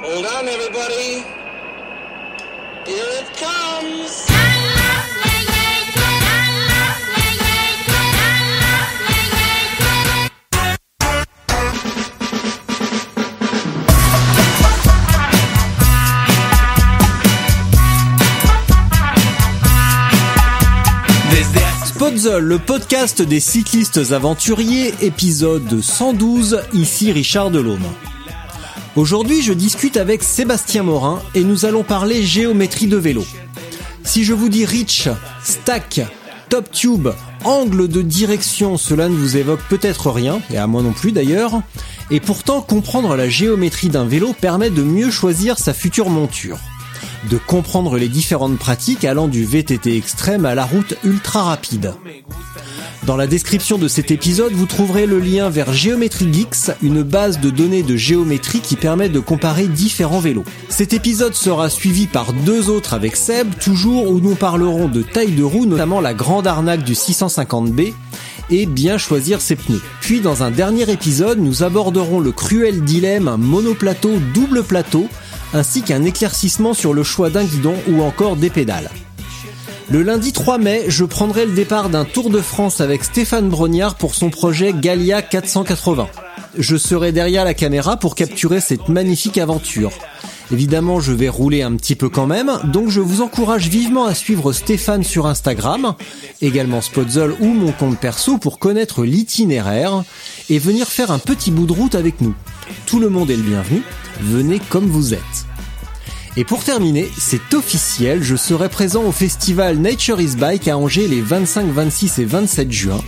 Hold on, everybody. Here it comes. Le podcast des cyclistes aventuriers, épisode 112, ici Richard Delhomme. Aujourd'hui, je discute avec Sébastien Morin et nous allons parler géométrie de vélo. Si je vous dis reach, stack, top tube, angle de direction, cela ne vous évoque peut-être rien, et à moi non plus d'ailleurs, et pourtant comprendre la géométrie d'un vélo permet de mieux choisir sa future monture de comprendre les différentes pratiques allant du VTT extrême à la route ultra rapide. Dans la description de cet épisode, vous trouverez le lien vers Geometry Geeks, une base de données de géométrie qui permet de comparer différents vélos. Cet épisode sera suivi par deux autres avec Seb, toujours où nous parlerons de taille de roue, notamment la grande arnaque du 650B, et bien choisir ses pneus. Puis dans un dernier épisode, nous aborderons le cruel dilemme monoplateau double plateau ainsi qu'un éclaircissement sur le choix d'un guidon ou encore des pédales. Le lundi 3 mai, je prendrai le départ d'un Tour de France avec Stéphane Brognard pour son projet Galia 480. Je serai derrière la caméra pour capturer cette magnifique aventure. Évidemment, je vais rouler un petit peu quand même, donc je vous encourage vivement à suivre Stéphane sur Instagram, également Spotzol ou mon compte perso pour connaître l'itinéraire et venir faire un petit bout de route avec nous. Tout le monde est le bienvenu, venez comme vous êtes. Et pour terminer, c'est officiel, je serai présent au festival Nature is Bike à Angers les 25, 26 et 27 juin.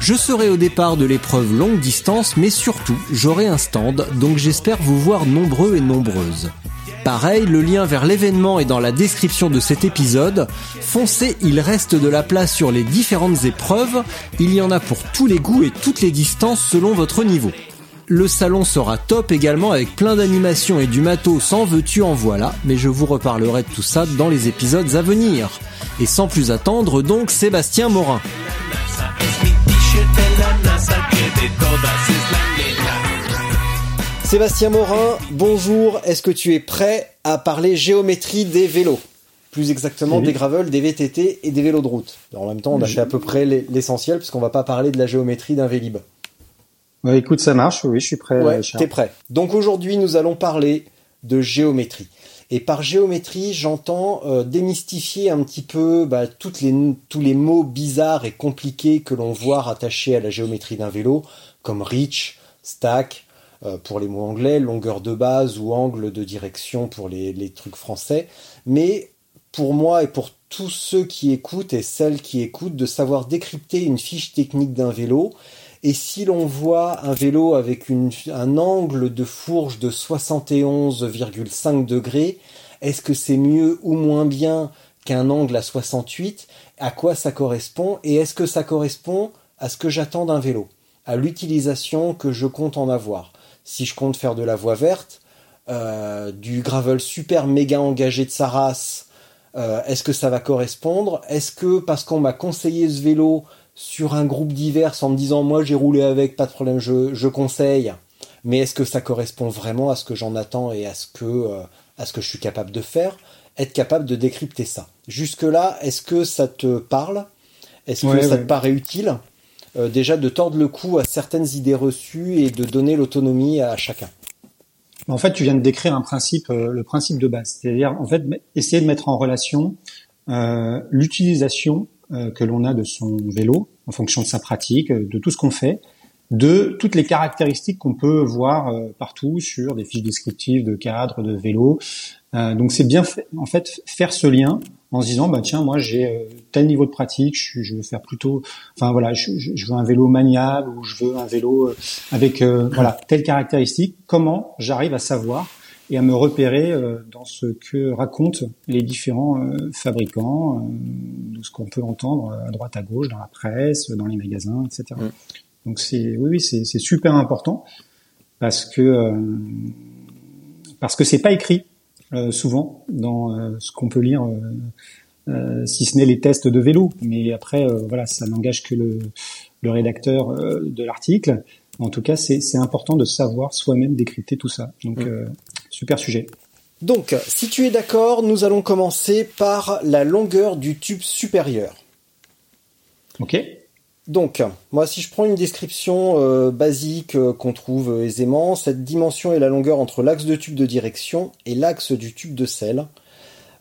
Je serai au départ de l'épreuve longue distance, mais surtout, j'aurai un stand, donc j'espère vous voir nombreux et nombreuses. Pareil, le lien vers l'événement est dans la description de cet épisode. Foncez, il reste de la place sur les différentes épreuves. Il y en a pour tous les goûts et toutes les distances selon votre niveau. Le salon sera top également avec plein d'animations et du matos sans veux-tu en voilà, mais je vous reparlerai de tout ça dans les épisodes à venir. Et sans plus attendre, donc Sébastien Morin. Sébastien Morin, bonjour, est-ce que tu es prêt à parler géométrie des vélos? Plus exactement des gravels, des VTT et des vélos de route. en même temps, on a fait à peu près l'essentiel puisqu'on va pas parler de la géométrie d'un Vélib. Ouais, écoute, ça marche, oui, je suis prêt. Ouais, t'es prêt. Donc aujourd'hui, nous allons parler de géométrie. Et par géométrie, j'entends euh, démystifier un petit peu bah, tous les mots bizarres et compliqués que l'on voit rattachés à la géométrie d'un vélo, comme reach, stack, euh, pour les mots anglais, longueur de base ou angle de direction pour les trucs français. Mais pour moi et pour tous ceux qui écoutent et celles qui écoutent, de savoir décrypter une fiche technique d'un vélo. Et si l'on voit un vélo avec un angle de fourche de 71,5 degrés, est-ce que c'est mieux ou moins bien qu'un angle à 68 À quoi ça correspond? Et est-ce que ça correspond à ce que j'attends d'un vélo? À l'utilisation que je compte en avoir. Si je compte faire de la voie verte, euh, du gravel super méga engagé de sa race, euh, est-ce que ça va correspondre? Est-ce que parce qu'on m'a conseillé ce vélo sur un groupe divers en me disant moi j'ai roulé avec, pas de problème, je, conseille, mais est-ce que ça correspond vraiment à ce que j'en attends et à ce que, euh, à ce que je suis capable de faire? Être capable de décrypter ça. Jusque-là, est-ce que ça te parle? Est-ce que ça te paraît utile? Euh, déjà de tordre le cou à certaines idées reçues et de donner l'autonomie à chacun. En fait, tu viens de décrire un principe, euh, le principe de base, c'est-à-dire en fait essayer de mettre en relation euh, l'utilisation que l'on a de son vélo en fonction de sa pratique, euh, de tout ce qu'on fait, de toutes les caractéristiques qu'on peut voir partout sur des fiches descriptives de cadres, de vélo. donc c'est bien fait, en fait faire ce lien en se disant bah tiens moi j'ai euh, tel niveau de pratique, je, veux faire plutôt, enfin voilà, je, veux un vélo maniable ou je veux un vélo euh, avec euh, voilà telle caractéristique. Comment j'arrive à savoir et à me repérer dans ce que racontent les différents fabricants, de ce qu'on peut entendre à droite à gauche dans la presse, dans les magasins, etc. Mm. Donc c'est oui oui c'est super important parce que parce que c'est pas écrit euh, souvent dans euh, ce qu'on peut lire, euh, si ce n'est les tests de vélo. Mais après, voilà, ça n'engage que le, le rédacteur de l'article. En tout cas, c'est important de savoir soi-même décrypter tout ça. Donc, mm. Super sujet. Donc, si tu es d'accord, nous allons commencer par la longueur du tube supérieur. Ok. Donc, moi, si je prends une description euh, basique euh, qu'on trouve euh, aisément, cette dimension est la longueur entre l'axe de tube de direction et l'axe du tube de selle.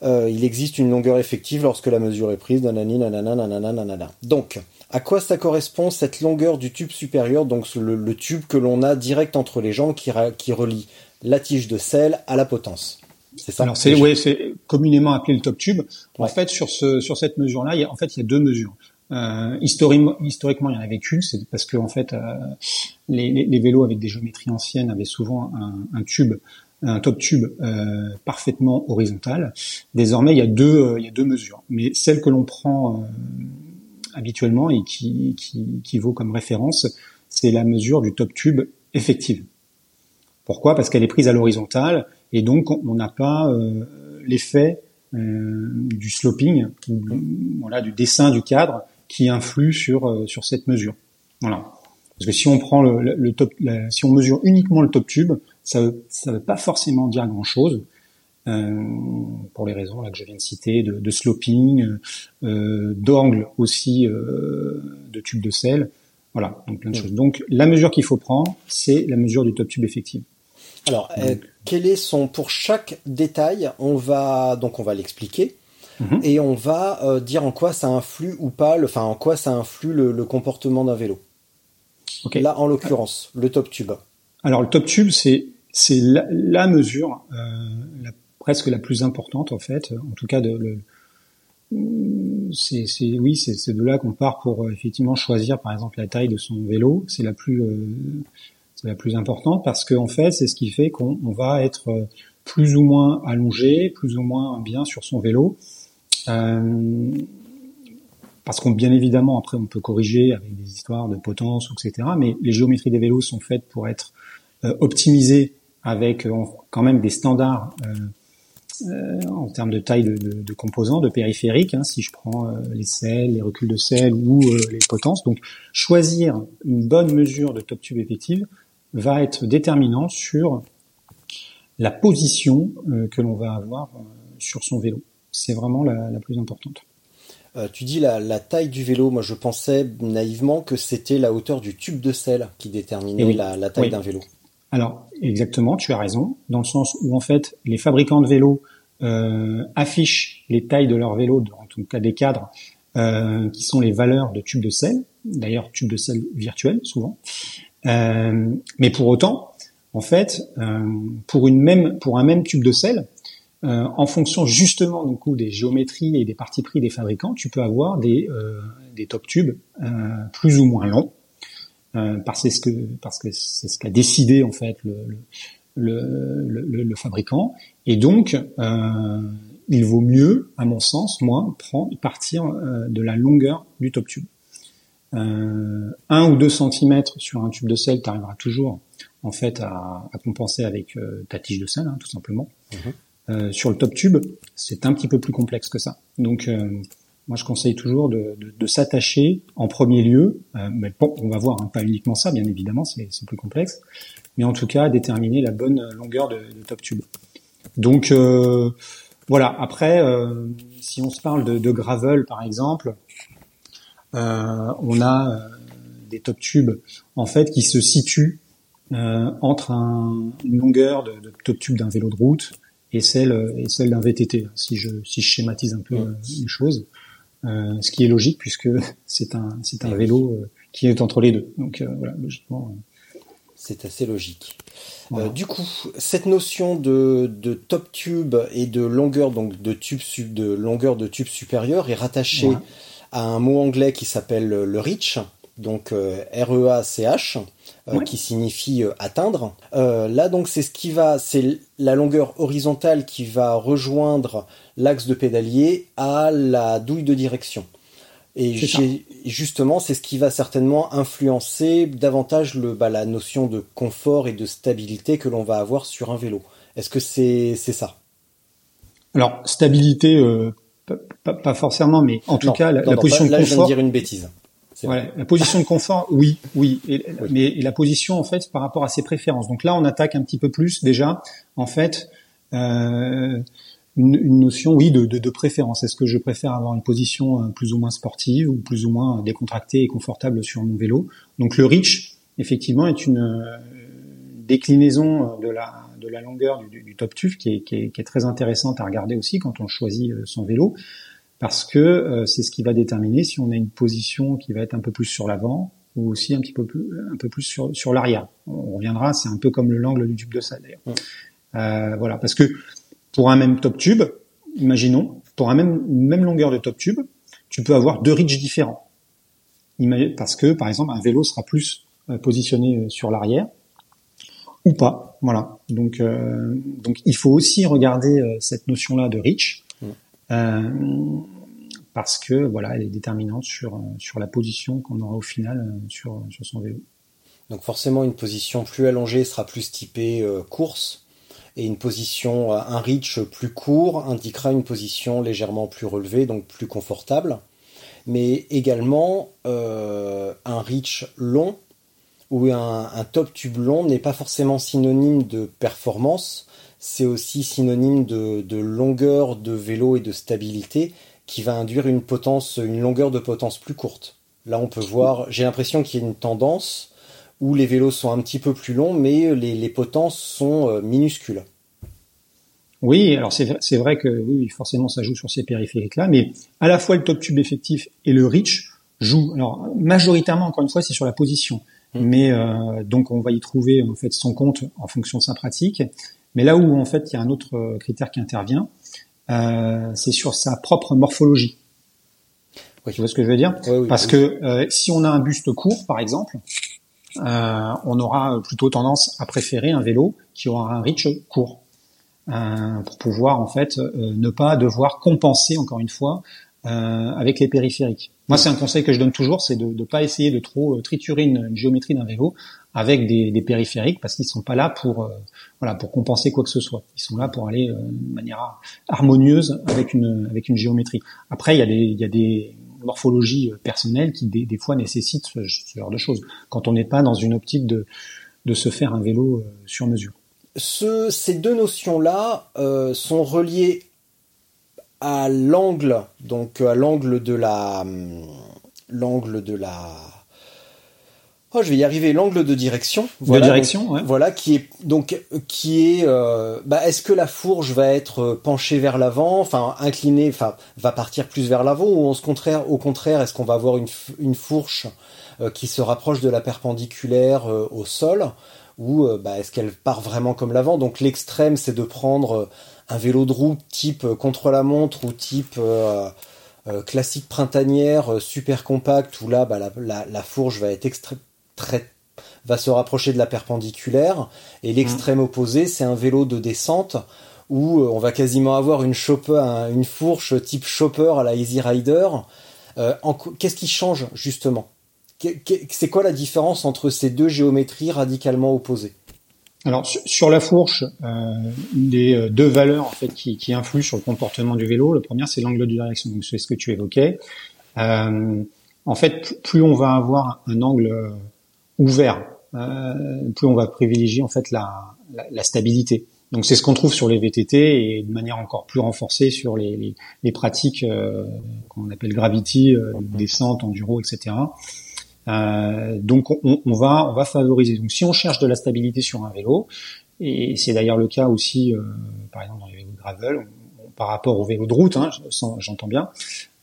il existe une longueur effective lorsque la mesure est prise. Nanani, nanana, nanana, nanana. Donc, à quoi ça correspond cette longueur du tube supérieur Donc, le, tube que l'on a direct entre les jambes qui, qui relie la tige de selle à la potence. C'est ça. Alors c'est ouais, c'est communément appelé le top tube. En fait, sur ce sur cette mesure-là, en fait, il y a deux mesures. Euh, historiquement, historiquement, il y en avait qu'une, c'est parce que en fait, euh, les, les, les, vélos avec des géométries anciennes avaient souvent un, un tube, un top tube euh, parfaitement horizontal. Désormais, il y a deux, euh, il y a deux mesures, mais celle que l'on prend euh, habituellement et qui, qui, qui, vaut comme référence, c'est la mesure du top tube effective. Pourquoi? Parce qu'elle est prise à l'horizontale et donc on n'a pas l'effet du sloping, voilà, du dessin du cadre qui influe sur euh, sur cette mesure. Voilà. Parce que si on prend le, le top, si on mesure uniquement le top tube, ça veut, ça veut pas forcément dire grand chose. Euh, pour les raisons là que je viens de citer, de, de sloping, euh, d'angle aussi euh, de tube de sel, voilà, donc plein de choses. Donc la mesure qu'il faut prendre, c'est la mesure du top tube effectif. Alors, euh, quel est son pour chaque détail On va donc on va l'expliquer. Mhm. Et on va euh, dire en quoi ça influe ou pas, enfin en quoi ça influe le, comportement d'un vélo. Là, en l'occurrence, le top tube. Alors le top tube, c'est c'est la, mesure euh, la, presque la plus importante en fait, en tout cas de le, c'est oui c'est de là qu'on part pour effectivement choisir par exemple la taille de son vélo. C'est la plus c'est la plus importante parce que en fait c'est ce qui fait qu'on va être plus ou moins allongé, plus ou moins bien sur son vélo euh, parce qu'on bien évidemment après on peut corriger avec des histoires de potence etc. Mais les géométries des vélos sont faites pour être euh, optimisées avec euh, quand même des standards euh, en termes de taille de composants, de périphériques. Hein, si je prends les selles, les reculs de selles ou les potences, donc choisir une bonne mesure de top tube effective va être déterminant sur la position que l'on va avoir sur son vélo c'est vraiment la, plus importante. Euh, tu dis la, taille du vélo. Moi, je pensais naïvement que c'était la hauteur du tube de sel qui déterminait la, taille d'un vélo. Alors, exactement, tu as raison, dans le sens où en fait, les fabricants de vélos euh, affichent les tailles de leurs vélos, en tout cas des cadres, euh, qui sont les valeurs de tube de sel. D'ailleurs, tube de sel virtuel souvent. Mais pour autant, en fait, pour une même, pour un même tube de sel, euh, en fonction justement du coup des géométries et des parties pris des fabricants, tu peux avoir des, euh, des top tubes euh, plus ou moins longs, parce que parce que c'est ce qu'a décidé en fait le, le, le, le fabricant. Et donc, il vaut mieux, à mon sens, moi, prendre partir de la longueur du top tube. Euh, un ou deux centimètres sur un tube de sel, tu arriveras toujours en fait à, à compenser avec ta tige de sel, hein, tout simplement. Mhm. Euh, sur le top tube, c'est un petit peu plus complexe que ça. Donc, euh, moi, je conseille toujours de, de, de s'attacher en premier lieu, euh, mais bon, on va voir, hein, pas uniquement ça, bien évidemment, c'est plus complexe, mais en tout cas, déterminer la bonne longueur de, de top tube. Donc, voilà. Après, si on se parle de, de gravel, par exemple, on a des top tubes, en fait, qui se situent entre un, une longueur de, de top tube d'un vélo de route et celle et celle d'un VTT si je si je schématise un peu euh, les choses. Euh, ce qui est logique puisque c'est un c'est un vélo euh, qui est entre les deux. Donc voilà logiquement C'est assez logique. Euh, du coup, cette notion de, top tube et de longueur donc de tube de longueur de tube supérieure est rattachée à un mot anglais qui s'appelle le reach, donc R-E-A-C-H, euh, qui signifie euh, atteindre. là donc c'est ce qui va, c'est la longueur horizontale qui va rejoindre l'axe de pédalier à la douille de direction. Et justement, c'est ce qui va certainement influencer davantage le, bah, la notion de confort et de stabilité que l'on va avoir sur un vélo. Est-ce que c'est ça? Alors, stabilité, euh, pas, forcément, mais en tout cas, la, position de confort. Là, je viens de dire une bêtise. Voilà, la position de confort, oui, oui, mais la position en fait par rapport à ses préférences. Donc là, on attaque un petit peu plus déjà, en fait. Euh, une, une notion, oui, de, de, de préférence. Est-ce que je préfère avoir une position euh, plus ou moins sportive ou plus ou moins décontractée et confortable sur mon vélo? Donc le reach, effectivement, est une euh, déclinaison de la, de la longueur du, du top tube qui est, qui, est, qui est, très intéressante à regarder aussi quand on choisit euh, son vélo parce que c'est ce qui va déterminer si on a une position qui va être un peu plus sur l'avant ou aussi un petit peu plus un peu plus sur, sur l'arrière. On reviendra, c'est un peu comme l'angle du tube de salle d'ailleurs. Euh, voilà, parce que pour un même top tube, imaginons, pour un même, une même longueur de top tube, tu peux avoir deux reaches différents. Parce que, par exemple, un vélo sera plus euh, positionné euh, sur l'arrière ou pas. Voilà. Donc, euh, donc il faut aussi regarder cette notion-là de reach mmh. parce que voilà, elle est déterminante sur sur la position qu'on aura au final sur sur son vélo. Donc forcément, une position plus allongée sera plus typée course et une position, euh, un reach plus court indiquera une position légèrement plus relevée, donc plus confortable. Mais également, euh, un reach long ou un, top tube long n'est pas forcément synonyme de performance, c'est aussi synonyme de, longueur de vélo et de stabilité qui va induire une potence, une longueur de potence plus courte. Là, on peut voir, j'ai l'impression qu'il y a une tendance où les vélos sont un petit peu plus longs, mais les, potences sont euh, minuscules. Oui, alors c'est vrai que oui, forcément ça joue sur ces périphériques-là, mais à la fois le top tube effectif et le reach jouent. Alors majoritairement, encore une fois, c'est sur la position. Mais euh, donc on va y trouver en fait son compte en fonction de sa pratique. Mais là où en fait il y a un autre euh, critère qui intervient, c'est sur sa propre morphologie. Tu vois ce que je veux dire Parce que si on a un buste court, par exemple, euh, on aura plutôt tendance à préférer un vélo qui aura un reach court euh, pour pouvoir en fait euh, ne pas devoir compenser encore une fois avec les périphériques. Moi, c'est un conseil que je donne toujours, c'est de ne pas essayer de trop triturer une, géométrie d'un vélo avec des, des périphériques parce qu'ils sont pas là pour voilà pour compenser quoi que ce soit. Ils sont là pour aller de manière harmonieuse avec une avec une géométrie. Après, il y a des il y a des morphologie euh, personnelle qui des, fois nécessite ce, genre de choses. Quand on n'est pas dans une optique de, de se faire un vélo euh, sur mesure. Ce, ces deux notions-là euh, sont reliées à l'angle, donc à l'angle de la, hum, l'angle de la, Oh, je vais y arriver. L'angle de direction. Voilà, de direction, ouais. Voilà, qui est donc qui est. Euh, bah, est-ce que la fourche va être euh, penchée vers l'avant, enfin inclinée, enfin va partir plus vers l'avant, ou au contraire, au contraire, est-ce qu'on va avoir une, une fourche euh, qui se rapproche de la perpendiculaire au sol, ou bah, est-ce qu'elle part vraiment comme l'avant? Donc l'extrême, c'est de prendre un vélo de roue type contre-la-montre ou type classique printanière, super compact, où là, bah, la, la, la fourche va être très va se rapprocher de la perpendiculaire. Et l'extrême opposé c'est un vélo de descente où euh, on va quasiment avoir une chopper, une fourche type chopper à la Easy Rider. Euh, qu'est-ce qui change justement? C'est quoi la différence entre ces deux géométries radicalement opposées? Alors sur la fourche, euh, une des deux valeurs en fait qui, qui, influent sur le comportement du vélo, la première c'est l'angle de direction, donc c'est ce que tu évoquais. en fait, plus on va avoir un angle ouvert, euh, plus on va privilégier en fait la, la, la stabilité. Donc c'est ce qu'on trouve sur les VTT et de manière encore plus renforcée sur les, les, les pratiques euh, qu'on appelle gravity, euh, descente, enduro, etc. Euh, donc on, on, va on va favoriser. Donc si on cherche de la stabilité sur un vélo, et c'est d'ailleurs le cas aussi, euh, par exemple dans les vélos de gravel, par rapport au vélo de route, hein, j'entends bien,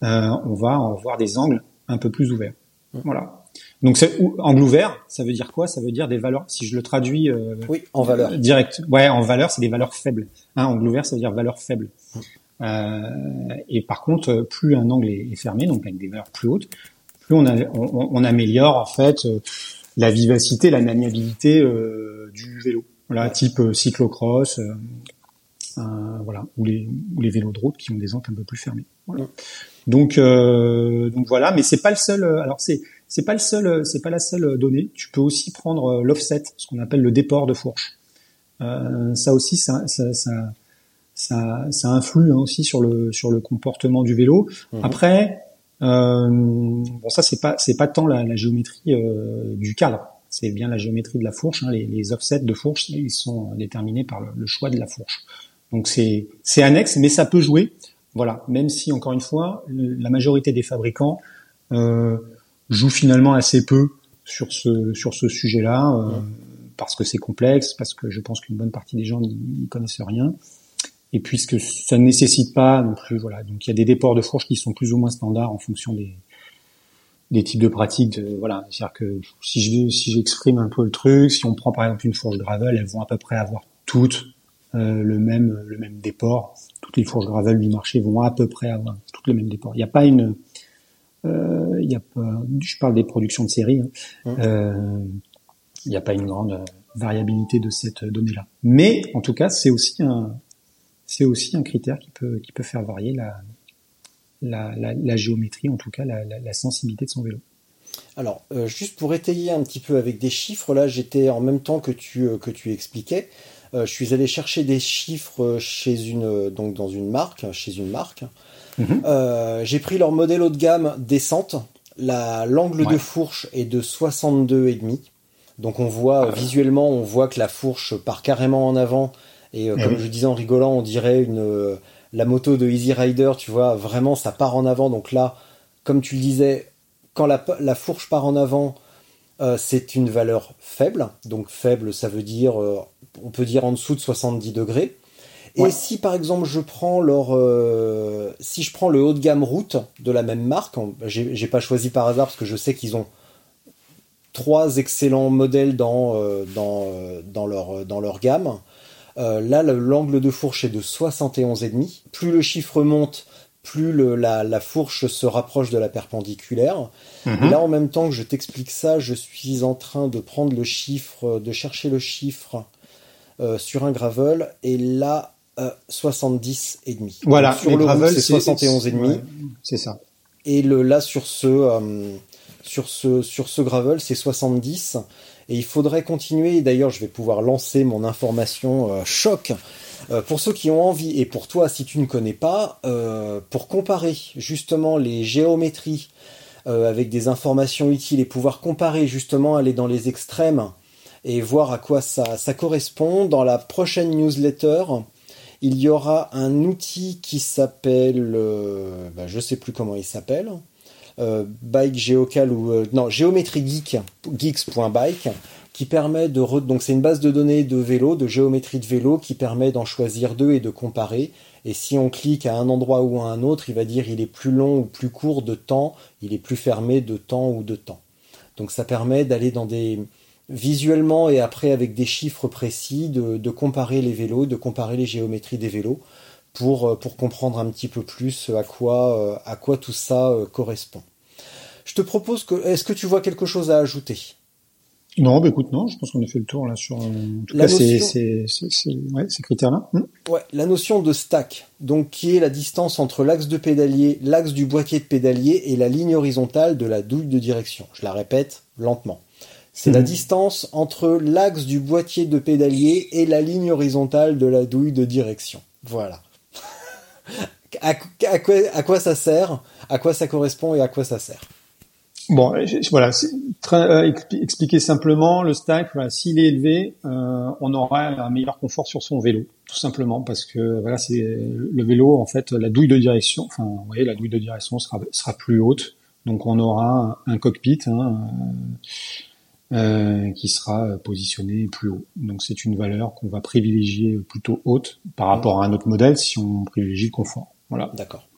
euh, on va avoir des angles un peu plus ouverts. Voilà. Donc angle ouvert, ça veut dire quoi? Ça veut dire des valeurs. Si je le traduis euh, Oui, en valeur. direct, ouais, en valeur, c'est des valeurs faibles. Hein, angle ouvert, ça veut dire valeur faible. Euh, et par contre, plus un angle est fermé, donc avec des valeurs plus hautes, plus on, a- on, on améliore en fait euh, la vivacité, la maniabilité euh, du vélo. Voilà, type euh, cyclocross, voilà, ou les, ou les vélos de route qui ont des ancres un peu plus fermées. Voilà. Donc, euh, donc voilà, mais c'est pas le seul. Alors c'est c'est pas le seul, c'est pas la seule donnée. Tu peux aussi prendre l'offset, ce qu'on appelle le déport de fourche. Euh, ça aussi, ça, ça, ça, ça, ça influe hein, aussi sur le sur le comportement du vélo. Après, euh, bon ça c'est pas c'est pas tant la, la géométrie euh, du cadre, c'est bien la géométrie de la fourche. hein. Les, les offsets de fourche, ils sont déterminés par le, le choix de la fourche. Donc c'est c'est annexe, mais ça peut jouer. Voilà, même si encore une fois, le- la majorité des fabricants euh, jouent finalement assez peu sur ce sur ce sujet-là euh, parce que c'est complexe, parce que je pense qu'une bonne partie des gens n'y connaissent rien, et puisque ça ne nécessite pas non plus. Voilà, donc il y a des déports de fourche qui sont plus ou moins standards en fonction des des types de pratiques. De, voilà, c'est-à-dire que si je si j'exprime un peu le truc, si on prend par exemple une fourche gravel, elles vont à peu près avoir toutes euh, le même le même déport. Toutes les fourches gravel du marché vont à peu près avoir toutes le même déport. Il n'y a pas une euh, il y a pas, je parle des productions de série. hein. Euh, il n'y a pas une grande variabilité de cette donnée-là. Mais en tout cas, c'est aussi un c'est aussi un critère qui peut qui peut faire varier la la, la, la géométrie, en tout cas la, sensibilité de son vélo. Alors, euh, juste pour étayer un petit peu avec des chiffres, là, j'étais en même temps que tu euh, que tu expliquais, euh, je suis allé chercher des chiffres chez une donc dans une marque, chez une marque. Euh, J'ai pris leur modèle haut de gamme descente. La l'angle de fourche est de 62 et demi. Donc on voit euh, visuellement, on voit que la fourche part carrément en avant. Et euh, Eh comme oui. je disais en rigolant, on dirait une euh, la moto de Easy Rider, tu vois, vraiment ça part en avant. Donc là, comme tu le disais, quand la, la fourche part en avant, euh, c'est une valeur faible. Donc faible, ça veut dire, on peut dire en dessous de 70 degrés. Et si par exemple je prends leur, si je prends le haut de gamme route de la même marque, j'ai pas choisi par hasard parce que je sais qu'ils ont trois excellents modèles dans dans dans leur dans leur gamme. Euh, là, le- l'angle de fourche est de 71,5. Plus le chiffre monte, plus le- la, la fourche se rapproche de la perpendiculaire. Et là, en même temps que je t'explique ça, je suis en train de prendre le chiffre, de chercher le chiffre euh, sur un gravel. Et là, euh, 70,5. Voilà, Donc, sur les le gravel, c'est 71,5. ouais, c'est ça. Et le, là, sur ce, euh, sur ce, sur ce gravel, c'est 70. Et il faudrait continuer. D'ailleurs, je vais pouvoir lancer mon information euh, choc. Euh, pour ceux qui ont envie, et pour toi, si tu ne connais pas, euh, pour comparer justement les géométries avec des informations utiles et pouvoir comparer justement, aller dans les extrêmes et voir à quoi ça, correspond, dans la prochaine newsletter, il y aura un outil qui s'appelle, bah, je sais plus comment il s'appelle, Bike Geocal ou euh, non Géométrie Geek, geeks.bike, qui permet de donc c'est une base de données de vélo, de géométrie de vélo, qui permet d'en choisir deux et de comparer. Et si on clique à un endroit ou à un autre, il va dire il est plus long ou plus court de temps, il est plus fermé de temps ou de temps. Donc ça permet d'aller dans des visuellement et après avec des chiffres précis, de, de comparer les vélos, de comparer les géométries des vélos pour, euh, pour comprendre un petit peu plus à quoi, euh, à quoi tout ça euh, correspond. Je te propose que, est-ce que tu vois quelque chose à ajouter? Non, bah écoute, non, je pense qu'on a fait le tour là sur. euh, En tout La cas, notion- ouais, ces critères-là. Hmm. Ouais, la notion de stack, donc qui est la distance entre l'axe de pédalier, l'axe du boîtier de pédalier et la ligne horizontale de la douille de direction. Je la répète lentement. C'est la Mhm. distance entre l'axe du boîtier de pédalier et la ligne horizontale de la douille de direction. Voilà. À, à quoi, ça sert, à quoi ça correspond et à quoi ça sert. Bon, voilà, euh, expli- expliquer simplement le stack. Voilà, s'il est élevé, euh, on aura un meilleur confort sur son vélo, tout simplement parce que voilà, c'est le vélo en fait, la douille de direction. Enfin, vous voyez, la douille de direction sera sera plus haute, donc on aura un, un cockpit. Hein, euh, euh, qui sera positionné plus haut. Donc c'est une valeur qu'on va privilégier plutôt haute par rapport à un autre modèle si on privilégie le confort. Voilà. D'accord.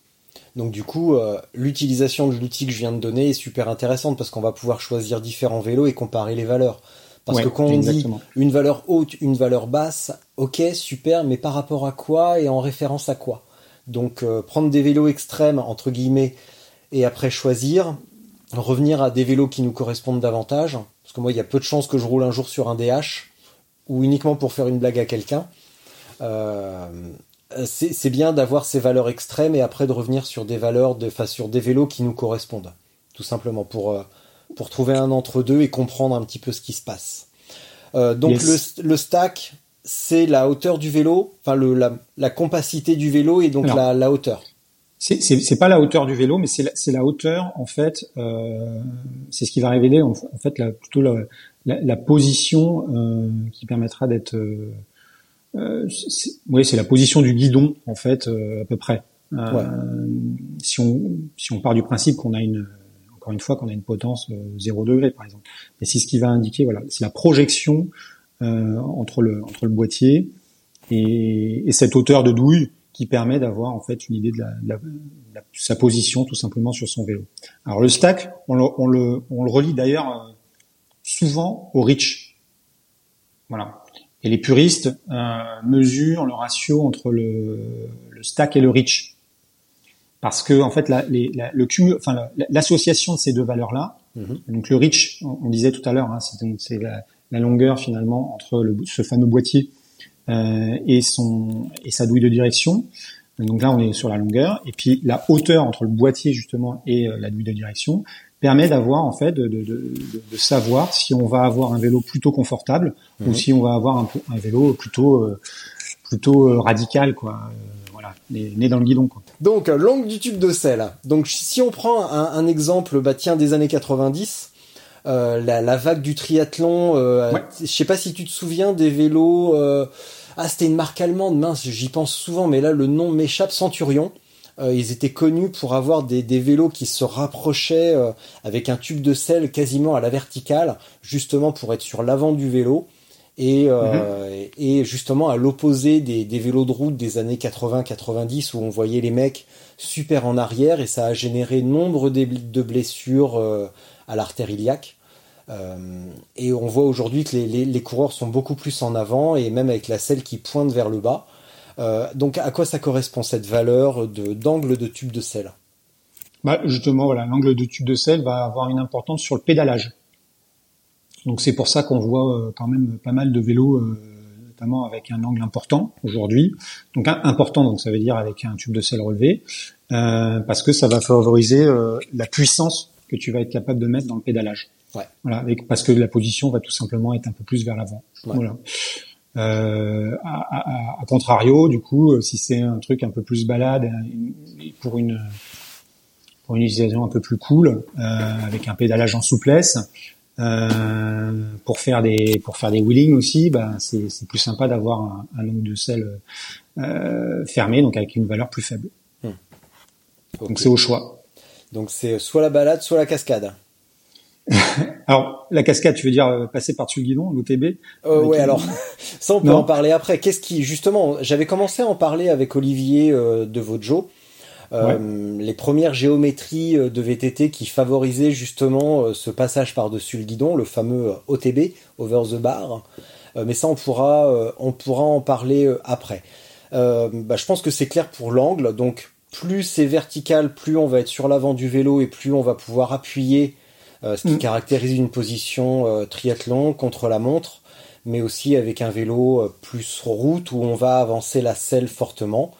Donc du coup, euh, l'utilisation de l'outil que je viens de donner est super intéressante parce qu'on va pouvoir choisir différents vélos et comparer les valeurs. Parce Ouais, que quand on dit une valeur haute, une valeur basse, ok, super, mais par rapport à quoi et en référence à quoi? Donc euh, prendre des vélos extrêmes, entre guillemets, et après choisir, revenir à des vélos qui nous correspondent davantage. Parce que moi, il y a peu de chances que je roule un jour sur un DH, ou uniquement pour faire une blague à quelqu'un. Euh, c'est bien d'avoir ces valeurs extrêmes et après de revenir sur des valeurs, de, enfin, sur des vélos qui nous correspondent, tout simplement pour euh, pour trouver un entre deux et comprendre un petit peu ce qui se passe. Euh, donc Yes. le, le stack, c'est la hauteur du vélo, enfin le, la, la compacité du vélo et donc la hauteur. C'est pas la hauteur du vélo, mais c'est la, c'est la hauteur en fait. Euh, c'est ce qui va révéler en, en fait la, plutôt la, la, la position euh, qui permettra d'être. Euh, euh, c'est- oui, c'est la position du guidon en fait euh, à peu près. Euh, Ouais. Si on si on part du principe qu'on a une encore une fois qu'on a une potence euh, 0 degré par exemple, et c'est ce qui va indiquer voilà, c'est la projection euh, entre le entre le boîtier et, et cette hauteur de douille qui permet d'avoir en fait une idée de, la, de la- de sa position tout simplement sur son vélo. Alors le stack, on le, on le, on le relie d'ailleurs euh, souvent au reach. Voilà. Et les puristes euh, mesurent le ratio entre le, le stack et le reach. Parce que en fait, la, les, la- le cumul, enfin la- l'association de ces deux valeurs-là, Mhm. donc le reach, on, on disait tout à l'heure, hein, c'est la, longueur finalement entre le, ce fameux boîtier et son et sa douille de direction. Donc là, on est sur la longueur et puis la hauteur entre le boîtier justement et euh, la douille de direction permet d'avoir en fait de, de, de, de- savoir si on va avoir un vélo plutôt confortable ou Mhm. si on va avoir un, vélo plutôt euh, plutôt euh, radical quoi. Euh, voilà, né, né dans le guidon quoi. Donc, euh, longue du tube de sel. Donc, si on prend un, un exemple, bah tiens, des années 90, euh, la, la vague du triathlon, euh, Ouais. je sais pas si tu te souviens des vélos. euh, ah, c'était une marque allemande, mince, j'y pense souvent, mais là le nom m'échappe. Centurion. Euh, ils étaient connus pour avoir des, des vélos qui se rapprochaient euh, avec un tube de sel quasiment à la verticale, justement pour être sur l'avant du vélo. Et, euh, et justement à l'opposé des, des vélos de route des années 80-90 où on voyait les mecs super en arrière et ça a généré nombre de de blessures euh, à l'artère iliaque. Euh, et on voit aujourd'hui que les, coureurs sont beaucoup plus en avant et même avec la selle qui pointe vers le bas. Euh, donc à quoi ça correspond cette valeur d'angle de tube de selle? Bah, justement, voilà, l'angle de tube de sel va avoir une importance sur le pédalage. Donc c'est pour ça qu'on voit euh, quand même pas mal de vélos, notamment avec un angle important aujourd'hui. Donc important, donc ça veut dire avec un tube de sel relevé, parce que ça va favoriser la puissance que tu vas être capable de mettre dans le pédalage. Ouais. Voilà, avec, parce que la position va tout simplement être un peu plus vers l'avant. Ouais. Voilà. Euh, à, à- à- contrario, du coup, euh, si c'est un truc un peu plus balade, euh, pour une pour une utilisation un peu plus cool, euh, avec un pédalage en souplesse, euh, pour faire des pour faire des wheelings aussi, bah, c'est c'est plus sympa d'avoir un, un angle de sel euh, fermé, donc avec une valeur plus faible. Ok. Donc c'est au choix. Donc c'est soit la balade, soit la cascade. Alors la cascade, tu veux dire euh, passer par-dessus le guidon, l'OTB Euh, ouais, alors ça on peut Non. en parler après. Qu'est-ce qui justement, j'avais commencé à en parler avec Olivier euh, de Vojo. Euh, Les premières géométries euh, de VTT qui favorisaient justement ce passage par-dessus le guidon, le fameux OTB, over the bar. Euh, mais ça, on pourra, euh, on pourra en parler après. Euh, bah, je pense que c'est clair pour l'angle. Donc, plus c'est vertical, plus on va être sur l'avant du vélo et plus on va pouvoir appuyer, euh, ce qui Mm. caractérise une position euh, triathlon contre la montre, mais aussi avec un vélo euh, plus route où on va avancer la selle fortement.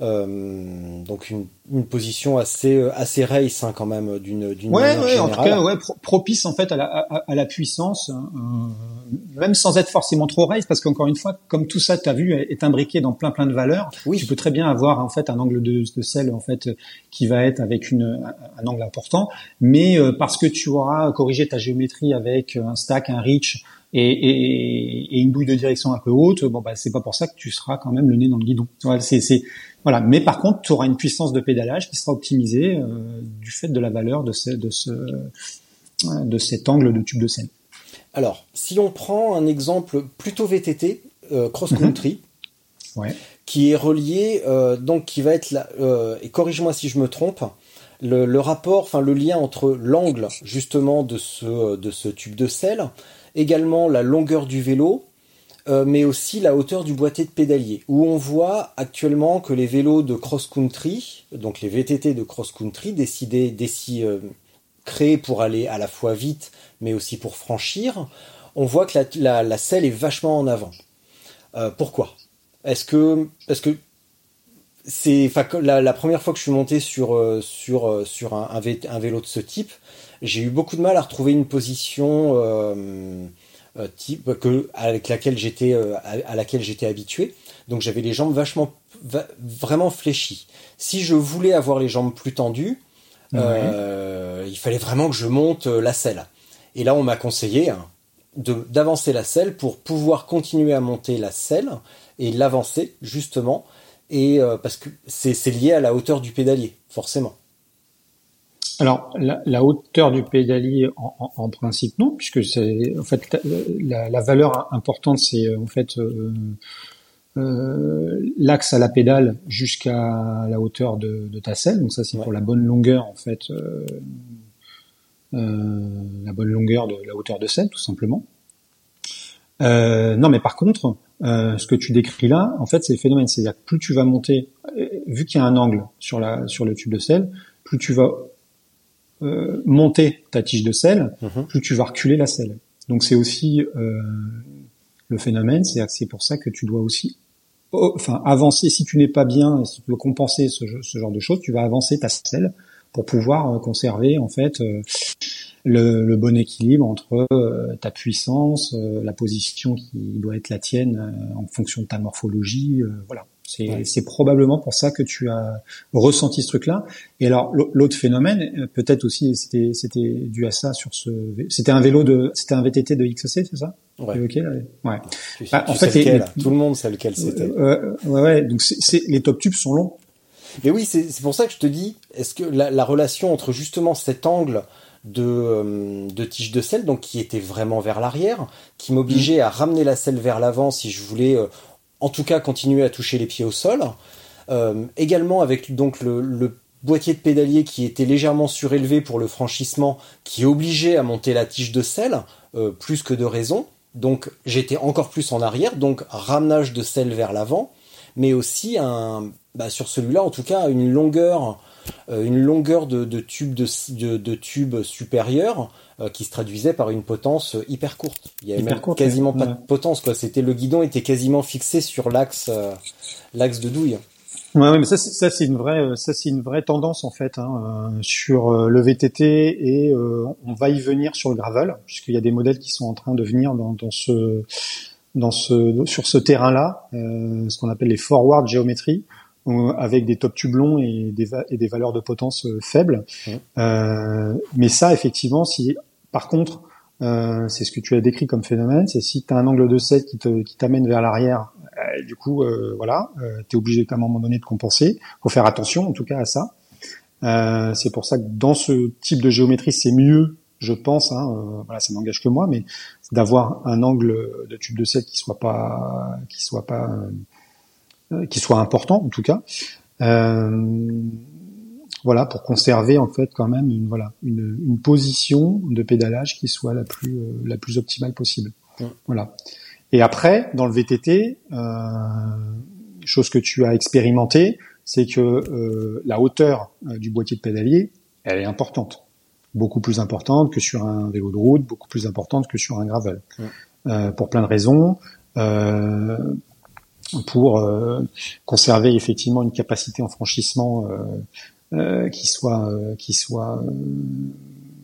Euh, donc une, une position assez euh, assez race hein, quand même d'une d'une Ouais, manière ouais, en tout générale. cas, ouais, pro- propice en fait à la, à, à la puissance, hein, euh, même sans être forcément trop race, parce qu'encore une fois, comme tout ça, tu as vu, est imbriqué dans plein plein de valeurs. Oui. Tu peux très bien avoir en fait un angle de, de sel en fait qui va être avec une un, angle important, mais euh, parce que tu auras corrigé ta géométrie avec un stack, un reach et, et, et une douille de direction un peu haute, bon bah c'est pas pour ça que tu seras quand même le nez dans le guidon. C'est voilà, mais par contre, tu auras une puissance de pédalage qui sera optimisée euh, du fait de la valeur de ce, de ce euh, de cet angle de tube de sel. Alors, si on prend un exemple plutôt VTT, euh, cross-country, Ouais. qui est relié, euh, donc qui va être euh, et corrige-moi si je me trompe, le, le rapport, enfin le lien entre l'angle justement de ce, de ce tube de sel, également la longueur du vélo, euh, mais aussi la hauteur du boîtier de pédalier, où on voit actuellement que les vélos de cross-country, donc les VTT de cross-country, décidés, déci- euh, créés pour aller à la fois vite, mais aussi pour franchir, on voit que la, selle est vachement en avant. Euh, pourquoi? Est-ce que, parce que c'est, la, première fois que je suis monté sur sur sur un, un, vé- un vélo de ce type, j'ai eu beaucoup de mal à retrouver une position type que avec laquelle j'étais euh, à, laquelle j'étais habitué. Donc j'avais les jambes vachement vraiment fléchies. Si je voulais avoir les jambes plus tendues, euh, il fallait vraiment que je monte euh, la selle. Et là, on m'a conseillé hein, de d'avancer la selle pour pouvoir continuer à monter la selle et l'avancer justement. Et euh, parce que c'est c'est lié à la hauteur du pédalier, forcément. Alors, la, la hauteur du pédalier, en, en- en principe, non, puisque c'est en fait la, la valeur importante, c'est euh, en fait euh, euh, l'axe à la pédale jusqu'à la hauteur de, de ta selle. Donc ça, c'est Ouais. pour la bonne longueur, en fait, euh, euh, la bonne longueur de la hauteur de selle, tout simplement. Euh, non, mais par contre, euh, ce que tu décris là, en fait, c'est le phénomène. C'est-à-dire que plus tu vas monter, vu qu'il y a un angle sur la sur le tube de selle, plus tu vas euh, monter ta tige de selle, Mhm. plus tu vas reculer la selle. Donc c'est aussi euh, le phénomène, c'est pour ça que tu dois aussi oh, enfin avancer si tu n'es pas bien, si tu veux compenser ce, ce genre de choses, tu vas avancer ta selle pour pouvoir euh, conserver en fait euh, le, le bon équilibre entre euh, ta puissance, euh, la position qui doit être la tienne en fonction de ta morphologie, voilà. C'est Ouais. probablement pour ça que tu as ressenti ce truc-là. Et alors l'au- l'autre phénomène, euh, peut-être aussi, c'était c'était dû à ça sur ce. C'était un vélo de, c'était un VTT de XC, c'est ça? Ouais. Évoqué, là Ouais. Tu, Bah, tu en sais fait, lequel, les- tout le monde sait lequel c'était. Euh, ouais, ouais. Donc c'est les top tubes sont longs. Mais oui, c'est pour ça que je te dis, est-ce que la, la relation entre justement cet angle de, euh, de tige de selle, donc qui était vraiment vers l'arrière, qui m'obligeait à ramener la selle vers l'avant si je voulais, euh, en tout cas, continuer à toucher les pieds au sol, euh, également avec donc le, boîtier de pédalier qui était légèrement surélevé pour le franchissement, qui obligeait à monter la tige de selle, euh, plus que de raison. Donc j'étais encore plus en arrière, donc ramenage de selle vers l'avant, mais aussi un, bah, sur celui-là en tout cas une longueur, une longueur de, de tube de, de, de tube supérieur euh, qui se traduisait par une potence euh, hyper courte. Il y avait Hyper même courte, quasiment ouais. pas de potence quoi. C'était le guidon était quasiment fixé sur l'axe, euh, l'axe de douille. Ouais, ouais, mais ça, c'est- ça c'est une vraie, euh, ça c'est une vraie tendance en fait hein, euh, sur euh, le VTT et euh, on va y venir sur le gravel puisqu'il y a des modèles qui sont en train de venir dans, dans ce, dans ce, sur ce terrain-là, euh, ce qu'on appelle les forward géométries, euh, avec des top tubes longs et des, va- et des valeurs de potence euh, faibles. Euh, mais ça, effectivement, si par contre euh, c'est ce que tu as décrit comme phénomène, c'est si tu as un angle de 7 qui te qui t'amène vers l'arrière, euh, du coup, euh, voilà, euh, tu es obligé à un moment donné de compenser. faut faire attention, en tout cas, à ça. Euh, c'est pour ça que dans ce type de géométrie, c'est mieux, je pense, hein, euh, voilà, ça n'engage que moi, mais d'avoir un angle de tube de 7 qui soit pas, qui soit pas, euh, qui soit important, en tout cas. Euh, voilà, pour conserver en fait quand même une voilà une, une position de pédalage qui soit la plus euh, la plus optimale possible. Voilà. Et après, dans le VTT, euh, chose que tu as expérimenté, c'est que euh, la hauteur euh, du boîtier de pédalier, elle est importante, beaucoup plus importante que sur un vélo de route, beaucoup plus importante que sur un gravel. Euh, pour plein de raisons. Pour euh, conserver effectivement une capacité en franchissement euh, euh, qui soit euh, qui soit euh,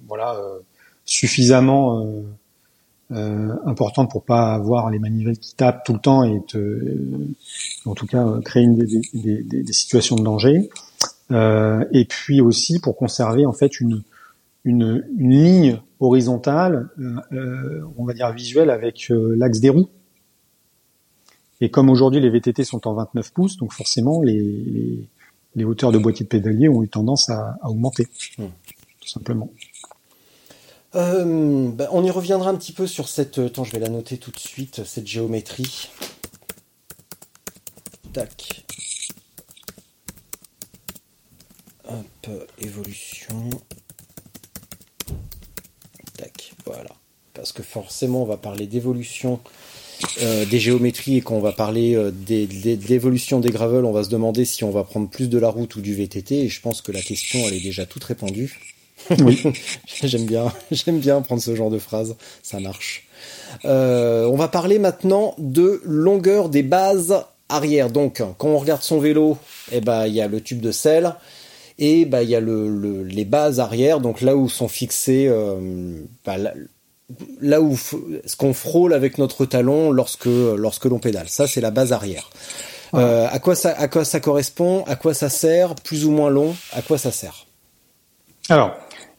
voilà suffisamment importante pour pas avoir les manivelles qui tapent tout le temps et te, en tout cas créer des, des, des, des situations de danger. Et puis aussi pour conserver en fait une une, une ligne horizontale on va dire visuelle avec l'axe des roues et comme aujourd'hui les VTT sont en 29 pouces donc forcément les, les les hauteurs de boîtier de pédalier ont eu tendance à, à augmenter, Hmm. tout simplement. Euh, bah, on y reviendra un petit peu sur cette. Attends, je vais la noter tout de suite, cette géométrie. tac. Hop, évolution. Tac, voilà. Parce que forcément, on va parler d'évolution euh, des géométries et qu'on va parler euh, des, des, de l'évolution des gravels, on va se demander si on va prendre plus de la route ou du VTT. Et je pense que la question, elle est déjà toute répandue. Oui. j'aime bien, j'aime bien prendre ce genre de phrase. Ça marche. Euh, on va parler maintenant de longueur des bases arrière. Donc, quand on regarde son vélo, eh ben, il y a le tube de selle et bah il y a le, le, les bases arrière, donc là où sont fixés, euh, bah, là, où ce qu'on frôle avec notre talon lorsque lorsque l'on pédale. Ça c'est la base arrière. Euh, à quoi ça à quoi ça correspond À quoi ça sert Plus ou moins long À quoi ça sert? Alors.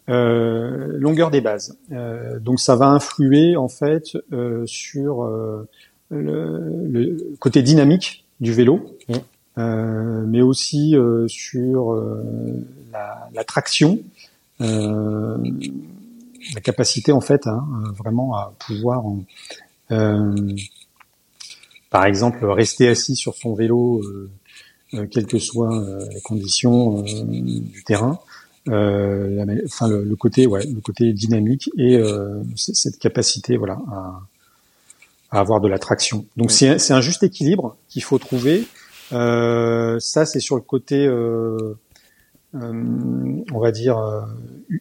Euh, longueur des bases. Euh, donc ça va influer en fait euh, sur euh, le, le, côté dynamique du vélo. Mmh. Euh, mais aussi euh, sur euh, la, la, traction, la capacité en fait hein, vraiment à pouvoir, par exemple, rester assis sur son vélo, quelles que soient les conditions du terrain. Euh, enfin le, côté ouais le côté dynamique et euh, cette capacité voilà à, à, avoir de la traction donc c'est un juste équilibre qu'il faut trouver euh, ça, c'est sur le côté, euh, euh, on va dire,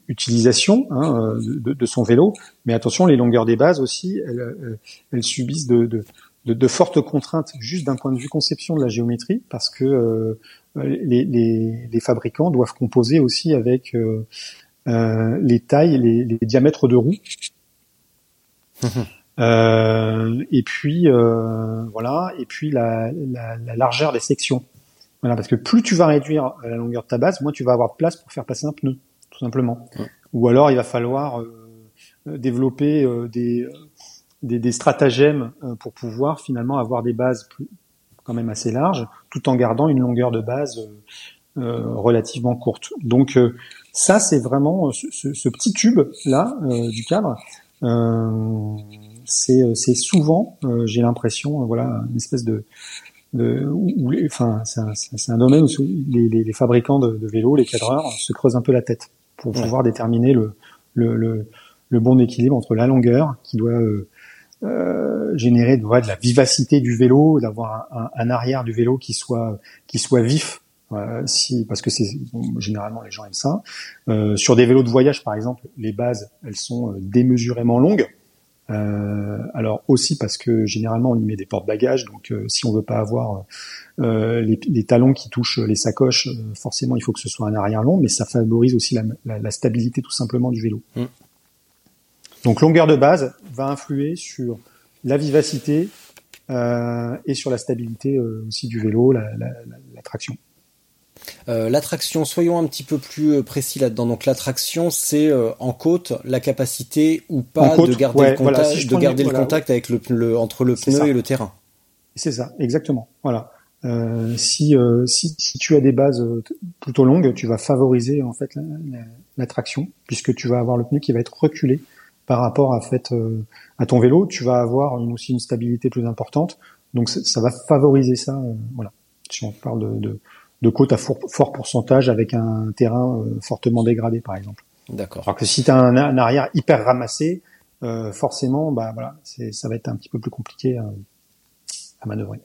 utilisation hein, de, de, son vélo. Mais attention, les longueurs des bases aussi, elles, elles subissent de, de, de, fortes contraintes juste d'un point de vue conception de la géométrie, parce que les, les, les, fabricants doivent composer aussi avec les tailles, les, les diamètres de roues. Euh, et puis euh, voilà, et puis la, la, la, largeur des sections. Voilà, parce que plus tu vas réduire la longueur de ta base, moins tu vas avoir de place pour faire passer un pneu, tout simplement. Ou alors il va falloir euh, développer euh, des, des, des, stratagèmes pour pouvoir finalement avoir des bases plus, quand même assez larges, tout en gardant une longueur de base relativement courte. Donc ça, c'est vraiment ce, ce, ce, petit tube là du cadre. Euh, c'est souvent, euh, j'ai l'impression, euh, voilà, une espèce de de, enfin, c'est un, un, domaine où les, les, les fabricants de, de, vélos, les cadreurs, se creusent un peu la tête pour pouvoir déterminer le, le, le, le, bon équilibre entre la longueur qui doit euh, euh, générer de, de la vivacité du vélo, d'avoir un, un, arrière du vélo qui soit qui soit vif, euh, si parce que c'est généralement les gens aiment ça. Euh, sur des vélos de voyage, par exemple, les bases elles sont démesurément longues. Euh, alors aussi parce que généralement on y met des porte-bagages, donc euh, si on veut pas avoir euh, les, les, talons qui touchent les sacoches, euh, forcément il faut que ce soit un arrière long, mais ça favorise aussi la, la, la stabilité tout simplement du vélo. Mm. Donc longueur de base va influer sur la vivacité et sur la stabilité aussi du vélo, la, la traction. Euh, l'attraction, soyons un petit peu plus euh, précis là-dedans. Donc l'attraction, c'est euh, en côte la capacité ou pas de garder le contact, de garder le contact avec le, entre le pneu et le terrain. C'est ça, exactement. Voilà. si, si, si tu as des bases plutôt longues, tu vas favoriser en fait l'attraction puisque tu vas avoir le pneu qui va être reculé par rapport à fait à ton vélo. Tu vas avoir une, aussi une stabilité plus importante, donc ça va favoriser ça. voilà. Si on parle de, de de côte à fort, pourcentage avec un terrain euh, fortement dégradé, par exemple. D'accord. Alors que si tu as un, un, arrière hyper ramassé, euh, forcément, bah voilà, ça va être un petit peu plus compliqué à, à manœuvrer.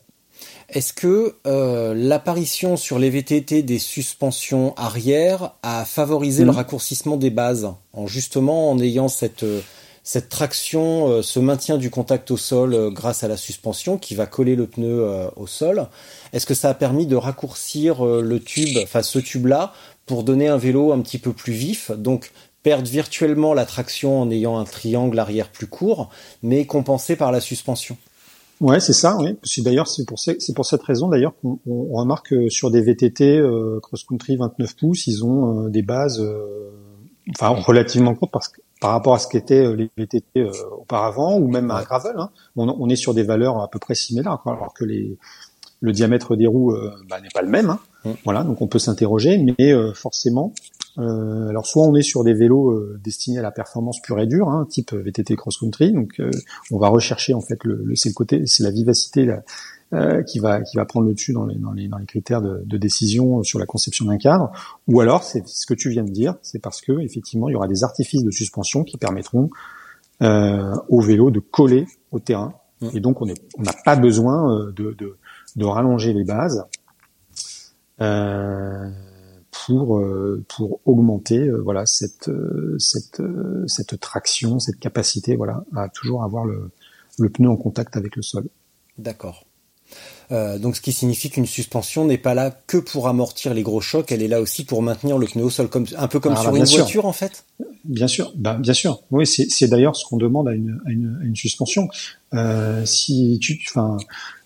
Est-ce que euh, l'apparition sur les VTT des suspensions arrière a favorisé le mmh. raccourcissement des bases, en justement en ayant cette euh, cette traction, euh, ce maintien du contact au sol euh, grâce à la suspension qui va coller le pneu euh, au sol. Est-ce que ça a permis de raccourcir le tube, enfin ce tube-là, pour donner un vélo un petit peu plus vif, donc perdre virtuellement la traction en ayant un triangle arrière plus court, mais compensé par la suspension Ouais, c'est ça. Oui. D'ailleurs, c'est pour c'est pour cette raison d'ailleurs qu'on remarque sur des VTT cross country 29 pouces, ils ont des bases, enfin relativement courtes parce que par rapport à ce qu'étaient euh, les VTT euh, auparavant, ou même un gravel. Hein. On, on, est sur des valeurs à peu près similaires, quoi, alors que les, le diamètre des roues euh, bah, n'est pas le même. Hein. Mm. Voilà, donc on peut s'interroger, mais forcément, euh, alors soit on est sur des vélos destinés à la performance pure et dure, hein, type VTT cross country, donc on va rechercher en fait le, le c'est le côté, c'est la vivacité, la, euh, qui va qui va prendre le dessus dans les dans les dans les critères de, de décision sur la conception d'un cadre, ou alors c'est ce que tu viens de dire, c'est parce que effectivement il y aura des artifices de suspension qui permettront euh, au vélo de coller au terrain, Mm. et donc on est on n'a pas besoin euh, de, de de rallonger les bases. Euh, pour euh, pour augmenter euh, voilà cette euh, cette euh, cette traction, cette capacité voilà à toujours avoir le le pneu en contact avec le sol. D'accord. Euh, donc, ce qui signifie qu'une suspension n'est pas là que pour amortir les gros chocs, elle est là aussi pour maintenir le pneu au sol, comme un peu comme Ah, sur bah, une sûr. voiture en fait. Bien sûr, ben, bien sûr. Oui, c'est d'ailleurs ce qu'on demande à une à une, à une suspension. Euh, si tu enfin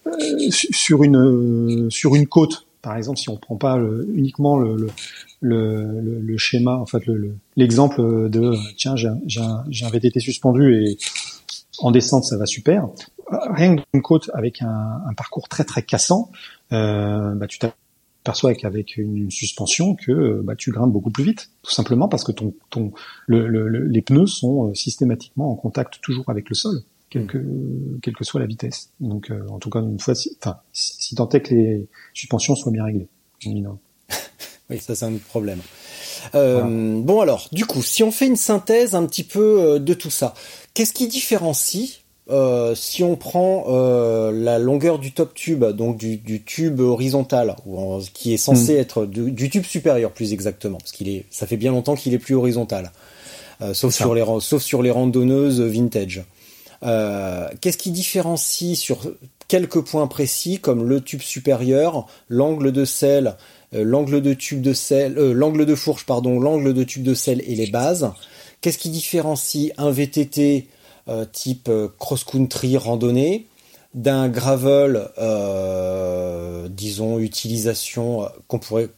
euh, su- sur une sur une côte par exemple, si on prend pas le- uniquement le, le, le, le- le schéma, en fait, le- le- l'exemple de tiens, j'ai un, un VTT suspendu et en descente ça va super. Rien que d'une côte avec un, un parcours très très cassant, euh, bah, tu t'aperçois qu'avec une suspension que euh, bah, tu grimpes beaucoup plus vite, tout simplement parce que ton, ton, le, le- le- les pneus sont euh, systématiquement en contact toujours avec le sol, quelle que, quelle que soit la vitesse. Donc, euh, en tout cas, une fois, si, enfin, si, tant est que les suspensions soient bien réglées. évidemment. Oui, ça c'est un autre problème. Euh, Bon alors, du coup, si on fait une synthèse un petit peu euh, de tout ça, qu'est-ce qui différencie euh, si on prend euh, la longueur du top tube, donc du, du tube horizontal, ou en- qui est censé être du, du tube supérieur plus exactement, parce qu'il est, ça fait bien longtemps qu'il est plus horizontal, euh, sauf sur les sauf sur les randonneuses vintage. Qu'est-ce qui différencie sur quelques points précis, comme le tube supérieur, l'angle de selle, l'angle de tube de selle, l'angle de fourche, pardon, l'angle de tube de selle et les bases? Qu'est-ce qui différencie un VTT euh, type euh, cross-country randonnée d'un gravel, euh, disons, utilisation qu'on pourrait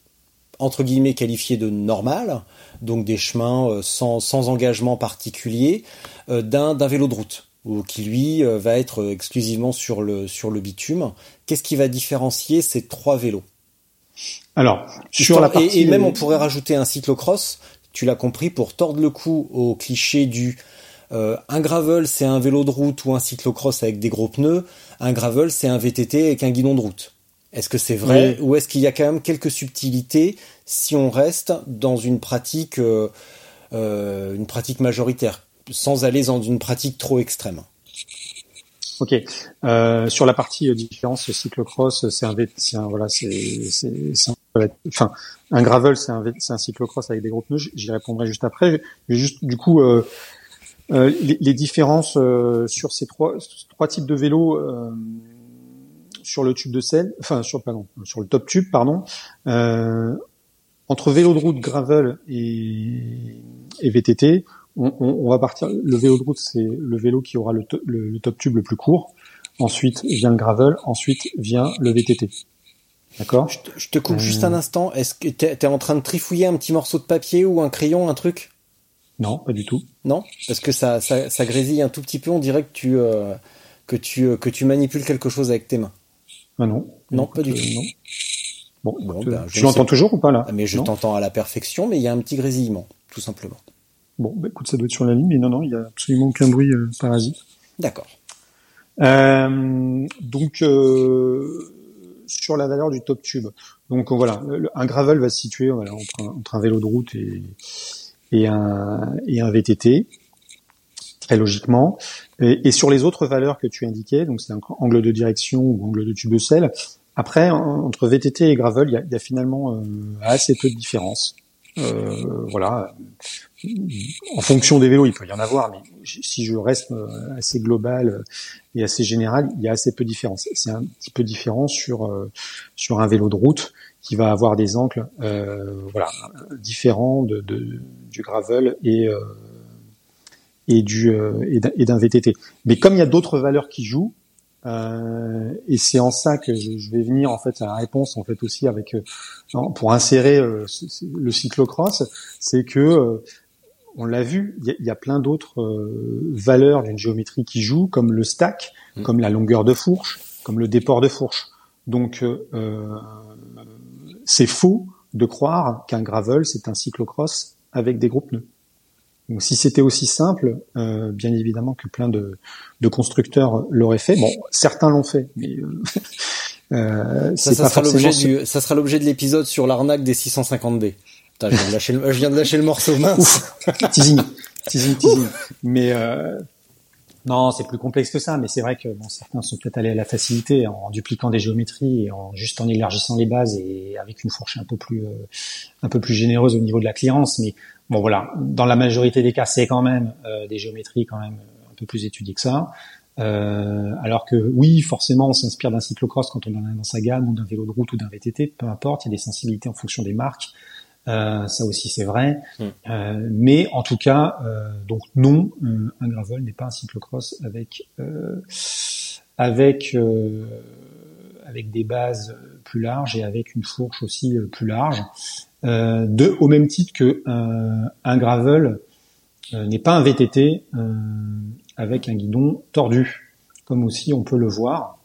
entre guillemets qualifier de normal, donc des chemins sans, sans engagement particulier, d'un vélo de route, ou qui lui va être exclusivement sur le, sur le bitume. Qu'est-ce qui va différencier ces trois vélos? Alors, sur Histoire- la partie, et, et même on pourrait rajouter un cyclocross, tu l'as compris, pour tordre le cou au cliché du euh, un gravel c'est un vélo de route ou un cyclocross avec des gros pneus, un gravel c'est un VTT avec un guidon de route. Est-ce que c'est vrai Oui. ou est-ce qu'il y a quand même quelques subtilités si on reste dans une pratique, euh, euh, une pratique majoritaire, sans aller dans une pratique trop extrême? Ok. Euh, sur la partie euh, différence cyclocross, c'est un, c'est un voilà, c'est enfin un gravel, c'est un V- c'est un cyclocross avec des gros pneus. J'y répondrai juste après. Je vais juste du coup euh, euh, les, les différences euh, sur ces trois trois types de vélos euh, sur le tube de selle, enfin sur pardon, sur le top tube pardon, euh, entre vélo de route gravel et, et VTT, on, on, on va partir. Le vélo de route, c'est le vélo qui aura le, to- le, le top tube le plus court. Ensuite vient le gravel. Ensuite vient le VTT. D'accord? Je te, je te coupe Euh. juste un instant. Est-ce que t'es es en train de trifouiller un petit morceau de papier ou un crayon, un truc? Non, pas du tout. Non, parce que ça, ça, ça grésille un tout petit peu. On dirait que tu, euh, que tu, euh, que tu manipules quelque chose avec tes mains. Ah non. Non, Écoute, pas du euh, tout. non. Bon, ben, je tu l'entends toujours ou pas là Ah, mais je t'entends à la perfection, mais il y a un petit grésillement, tout simplement. Bon, bah, écoute, ça doit être sur la ligne, mais non, non, il y a absolument aucun bruit euh, parasite. D'accord. Donc sur la valeur du top tube. Donc voilà, un gravel va se situer voilà, entre, un, entre un vélo de route et, et, un, et un VTT, très logiquement. Et, sur les autres valeurs que tu indiquais, donc c'est un angle de direction ou angle de tube de selle. Après, en- entre VTT et gravel, il y a, finalement euh, assez peu de différence. Euh, voilà. En fonction des vélos, il peut y en avoir, mais si je reste euh, assez global et assez général, il y a assez peu de différence. C'est un petit peu différent sur euh, sur un vélo de route qui va avoir des angles euh, voilà différents de, de- du gravel et euh, et du euh, et d'un- VTT. Mais comme il y a d'autres valeurs qui jouent, euh, et c'est en ça que je, vais venir en fait à la réponse en fait aussi avec euh, non, pour insérer euh, le cyclocross, c'est que euh, on l'a vu, il y a, il y a plein d'autres valeurs d'une géométrie qui jouent, comme le stack, Mm. comme la longueur de fourche, comme le déport de fourche. Donc c'est faux de croire qu'un gravel c'est un cyclocross avec des gros pneus. Donc si c'était aussi simple, euh, bien évidemment que plein de, de constructeurs l'auraient fait. Bon, certains l'ont fait, mais euh, Euh, Ça, c'est ça pas sera forcément du, ça sera l'objet de l'épisode sur l'arnaque des 650B. Putain, je viens de lâcher le, je viens de lâcher le morceau mince. teasing, teasing, teasing. Mais euh, non, c'est plus complexe que ça. Mais c'est vrai que bon, certains sont peut-être allés à la facilité en dupliquant des géométries et en juste en élargissant les bases et avec une fourche un peu plus euh, un peu plus généreuse au niveau de la clearance. Mais bon, voilà, dans la majorité des cas, c'est quand même euh, des géométries quand même un peu plus étudiées que ça. Euh, alors que oui, forcément, on s'inspire d'un cyclocross quand on en a dans sa gamme, ou d'un vélo de route, ou d'un VTT, peu importe. Il y a des sensibilités en fonction des marques. Euh, ça aussi, c'est vrai. Mm. Euh, mais en tout cas, euh, donc non, euh, un gravel n'est pas un cyclocross avec euh, avec euh, avec des bases plus larges et avec une fourche aussi plus large. Euh, de au même titre que euh, un gravel n'est pas un VTT euh, avec un guidon tordu, comme aussi on peut le voir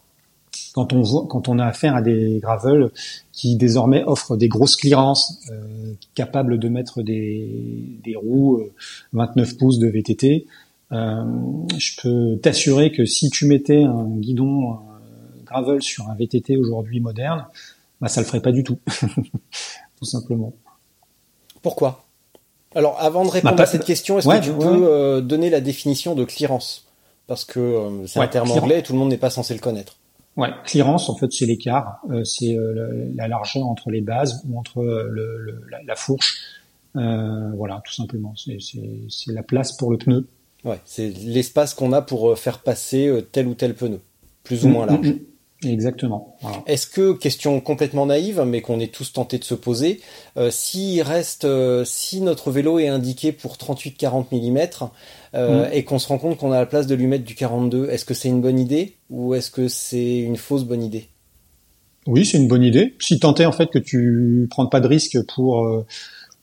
quand on voit, quand on a affaire à des gravels qui désormais offrent des grosses clearances, euh, capables de mettre des, des roues euh, 29 pouces de VTT. Euh, je peux t'assurer que si tu mettais un guidon euh, gravel sur un VTT aujourd'hui moderne, bah ça le ferait pas du tout, tout simplement. Pourquoi? Alors, avant de répondre Bah, à pas- cette question, est-ce ouais, que tu ouais, peux ouais. euh, donner la définition de clearance? Parce que euh, c'est un terme clearance. anglais et tout le monde n'est pas censé le connaître. Ouais, clearance en fait c'est l'écart, euh, c'est euh, la largeur entre les bases ou entre euh, le, le- la, la fourche. Euh, voilà, tout simplement. C'est- la place pour le pneu. Ouais, c'est l'espace qu'on a pour euh, faire passer tel ou tel pneu, plus ou moins Mm, large. mm, mm. Exactement. Voilà. Est-ce que, question complètement naïve, mais qu'on est tous tentés de se poser, euh, s'il reste, euh, si notre vélo est indiqué pour 38-40 mm euh, Mm. et qu'on se rend compte qu'on a la place de lui mettre du 42, est-ce que c'est une bonne idée ou est-ce que c'est une fausse bonne idée? Oui, c'est une bonne idée. Si tant est en fait que tu prends pas de risque pour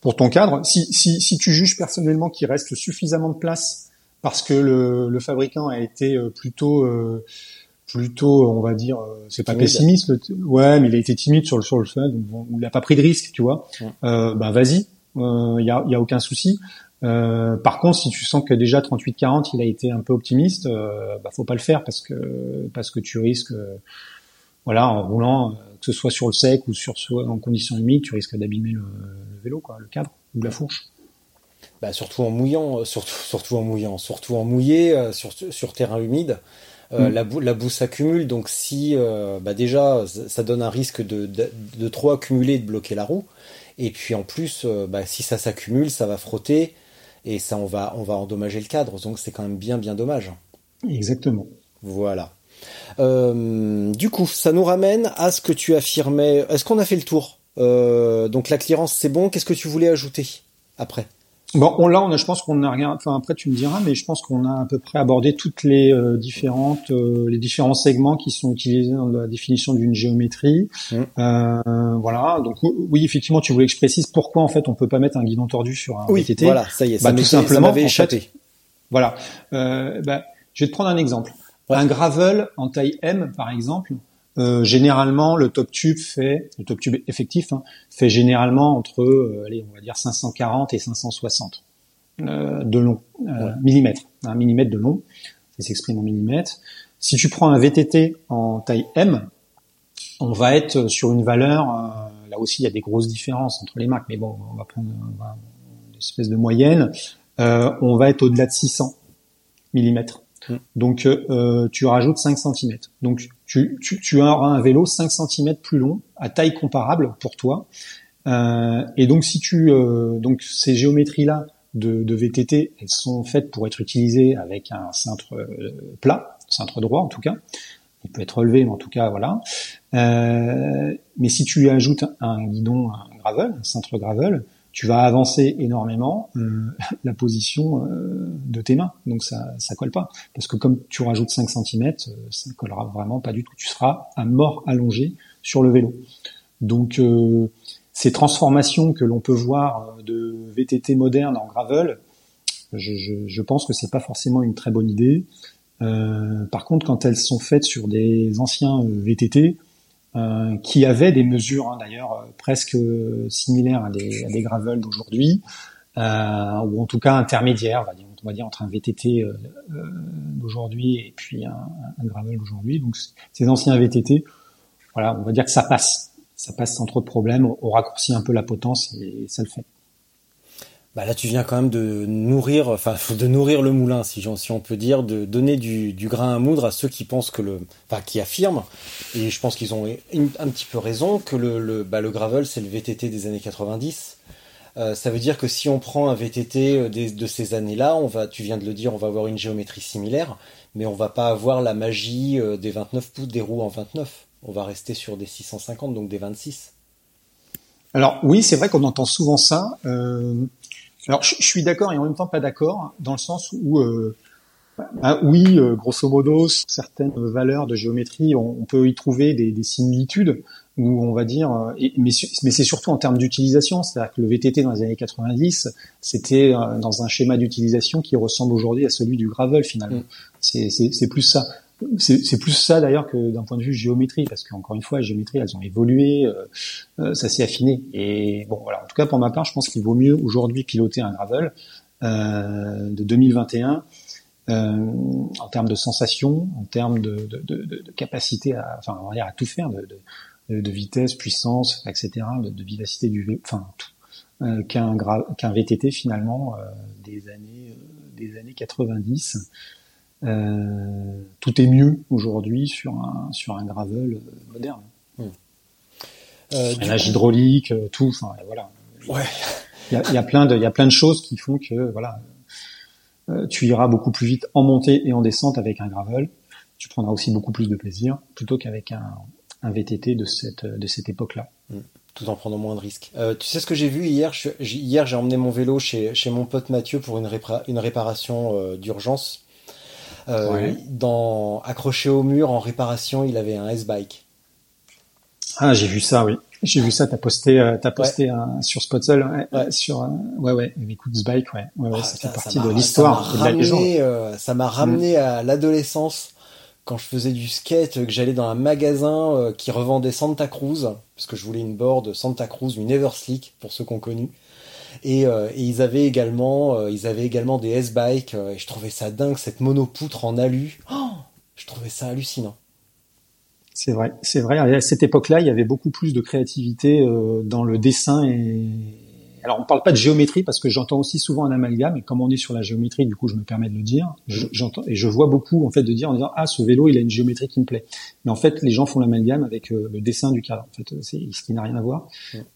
pour ton cadre, si si si tu juges personnellement qu'il reste suffisamment de place parce que le, le fabricant a été plutôt plutôt on va dire euh, c'est pas pessimiste le ouais mais il a été timide sur le sur le il a pas pris de risque tu vois Ouais. euh, bah vas-y il y a y a aucun souci euh, par contre si tu sens que déjà 38 40 il a été un peu optimiste euh, bah faut pas le faire parce que parce que tu risques euh, voilà en roulant euh, que ce soit sur le sec ou sur soit en conditions humides tu risques d'abîmer le, le vélo quoi le cadre ou la fourche bah, Surtout en mouillant, euh, surtout, surtout en mouillant, surtout en mouillé, euh, sur, sur terrain humide. Euh, Mm. la, boue, la boue s'accumule, donc si euh, bah déjà ça donne un risque de, de, de trop accumuler et de bloquer la roue, et puis en plus euh, bah, si ça s'accumule, ça va frotter et ça on va on va endommager le cadre, donc c'est quand même bien bien dommage. exactement Voilà. Du coup, ça nous ramène à ce que tu affirmais. Est-ce qu'on a fait le tour? Donc la clearance c'est bon. Qu'est-ce que tu voulais ajouter après? Bon, on, là, on a, je pense qu'on a rien. Enfin, après, tu me diras, mais je pense qu'on a à peu près abordé toutes les euh, différentes, euh, les différents segments qui sont utilisés dans la définition d'une géométrie. Mm. Euh, voilà. Donc, oui, effectivement, tu voulais que je précise pourquoi en fait on peut pas mettre un guidon tordu sur un VTT. voilà, ça y est, ça Bah, tout m'était- ça simplement, m'avait en échappé. Voilà. Euh, bah, je vais te prendre un exemple. Ouais. Un gravel en taille M, par exemple, euh, généralement, le top tube fait, le top tube effectif, hein, fait généralement entre, euh, allez, on va dire 540 et 560 euh, de long, euh, Ouais. millimètres, un millimètre de long, ça s'exprime en millimètres. Si tu prends un VTT en taille M, on va être sur une valeur, euh, là aussi il y a des grosses différences entre les marques, mais bon, on va prendre on va- une espèce de moyenne, euh, on va être au-delà de 600 millimètres. Mm. Donc euh, tu rajoutes 5 cm. Donc tu, tu, auras un vélo 5 cm plus long, à taille comparable pour toi. Euh, et donc si tu euh, donc ces géométries là de, de VTT, elles sont faites pour être utilisées avec un cintre euh, plat, cintre droit en tout cas. Il peut être relevé, mais en tout cas voilà. Mais si tu ajoutes un guidon, un gravel, un cintre gravel, tu vas avancer énormément euh, la position euh, de tes mains. Donc ça ça colle pas. Parce que comme tu rajoutes 5 cm, euh, ça ne collera vraiment pas du tout. Tu seras à mort allongé sur le vélo. Donc euh, ces transformations que l'on peut voir de VTT moderne en gravel, je, je, je pense que c'est pas forcément une très bonne idée. Euh, par contre, quand elles sont faites sur des anciens VTT, euh, qui avaient des mesures hein, d'ailleurs euh, presque euh, similaires à des, à des gravels d'aujourd'hui, euh, ou en tout cas intermédiaires, on va dire, entre un VTT d'aujourd'hui et puis un, un gravel d'aujourd'hui. Donc ces anciens VTT, voilà, on va dire que ça passe, ça passe sans trop de problèmes. On raccourcit un peu la potence et ça le fait. Bah là, tu viens quand même de nourrir, enfin, de nourrir le moulin, si, si on peut dire, de donner du, du, grain à moudre à ceux qui pensent que le, enfin, qui affirment, et je pense qu'ils ont un petit peu raison, que le, le, bah, le gravel, c'est le VTT des années 90. Euh, ça veut dire que si on prend un VTT euh, de ces années-là, on va, tu viens de le dire, on va avoir une géométrie similaire, mais on va pas avoir la magie euh, des 29 pouces des roues en 29. On va rester sur des 650, donc des 26. Alors oui, c'est vrai qu'on entend souvent ça. Euh, alors, je, suis d'accord et en même temps pas d'accord, dans le sens où, euh, bah, oui, euh, grosso modo, certaines valeurs de géométrie, on, peut y trouver des, des, similitudes, où on va dire, euh, mais, mais c'est surtout en termes d'utilisation, c'est-à-dire que le VTT dans les années 90, c'était euh, dans un schéma d'utilisation qui ressemble aujourd'hui à celui du gravel finalement. Mm. C'est plus ça c'est plus ça d'ailleurs que d'un point de vue géométrie, parce qu'encore une fois, les géométries, elles ont évolué, euh, euh, ça s'est affiné. Et bon, voilà. En tout cas, pour ma part, je pense qu'il vaut mieux aujourd'hui piloter un gravel euh, de 2021 en termes de sensations, en termes de, de, de, de, capacité à, enfin, on va dire à tout faire, de, vitesse, puissance, etc., de, vivacité du, enfin tout, qu'un qu'un VTT finalement des années des années 90. Euh, tout est mieux aujourd'hui sur un sur un gravel euh, moderne. Euh, nage hydraulique, tout. Enfin voilà. Ouais. Il y a, y a, plein de il y a plein de choses qui font que voilà tu iras beaucoup plus vite en montée et en descente avec un gravel. Tu prendras aussi beaucoup plus de plaisir plutôt qu'avec un, un VTT de cette de cette époque-là. Hmm. Tout en prenant moins de risques. Euh, tu sais ce que j'ai vu hier? Je, Hier, j'ai emmené mon vélo chez, chez mon pote Mathieu pour une, une réparation d'urgence euh, dans, accroché au mur en réparation, il avait un S-Bike. Ah, j'ai vu ça, oui. J'ai vu ça, t'as posté, euh, t'as posté un, sur Spotzel, ouais, sur, ouais, ouais, écoute, bike, ouais, ouais, ouais ah, ça, fait partie de l'histoire. Ça m'a ramené, euh, ça m'a ramené mm. à l'adolescence quand je faisais du skate, que j'allais dans un magasin euh, qui revendait Santa Cruz, parce que je voulais une board Santa Cruz, une Everslick, pour ceux qu'on connu. Et, euh, et, ils avaient également, euh, ils avaient également des S-bikes. Euh, et je trouvais ça dingue cette monopoutre en alu. Oh, je trouvais ça hallucinant. C'est vrai, c'est vrai. À cette époque-là, il y avait beaucoup plus de créativité dans le dessin et, alors on parle pas de géométrie parce que j'entends aussi souvent un amalgame et comme on est sur la géométrie, du coup je me permets de le dire. J'entends et je vois beaucoup en fait de dire en disant ah ce vélo il a une géométrie qui me plaît. Mais en fait les gens font l'amalgame avec euh, le dessin du cadre. En fait c'est ce qui n'a rien à voir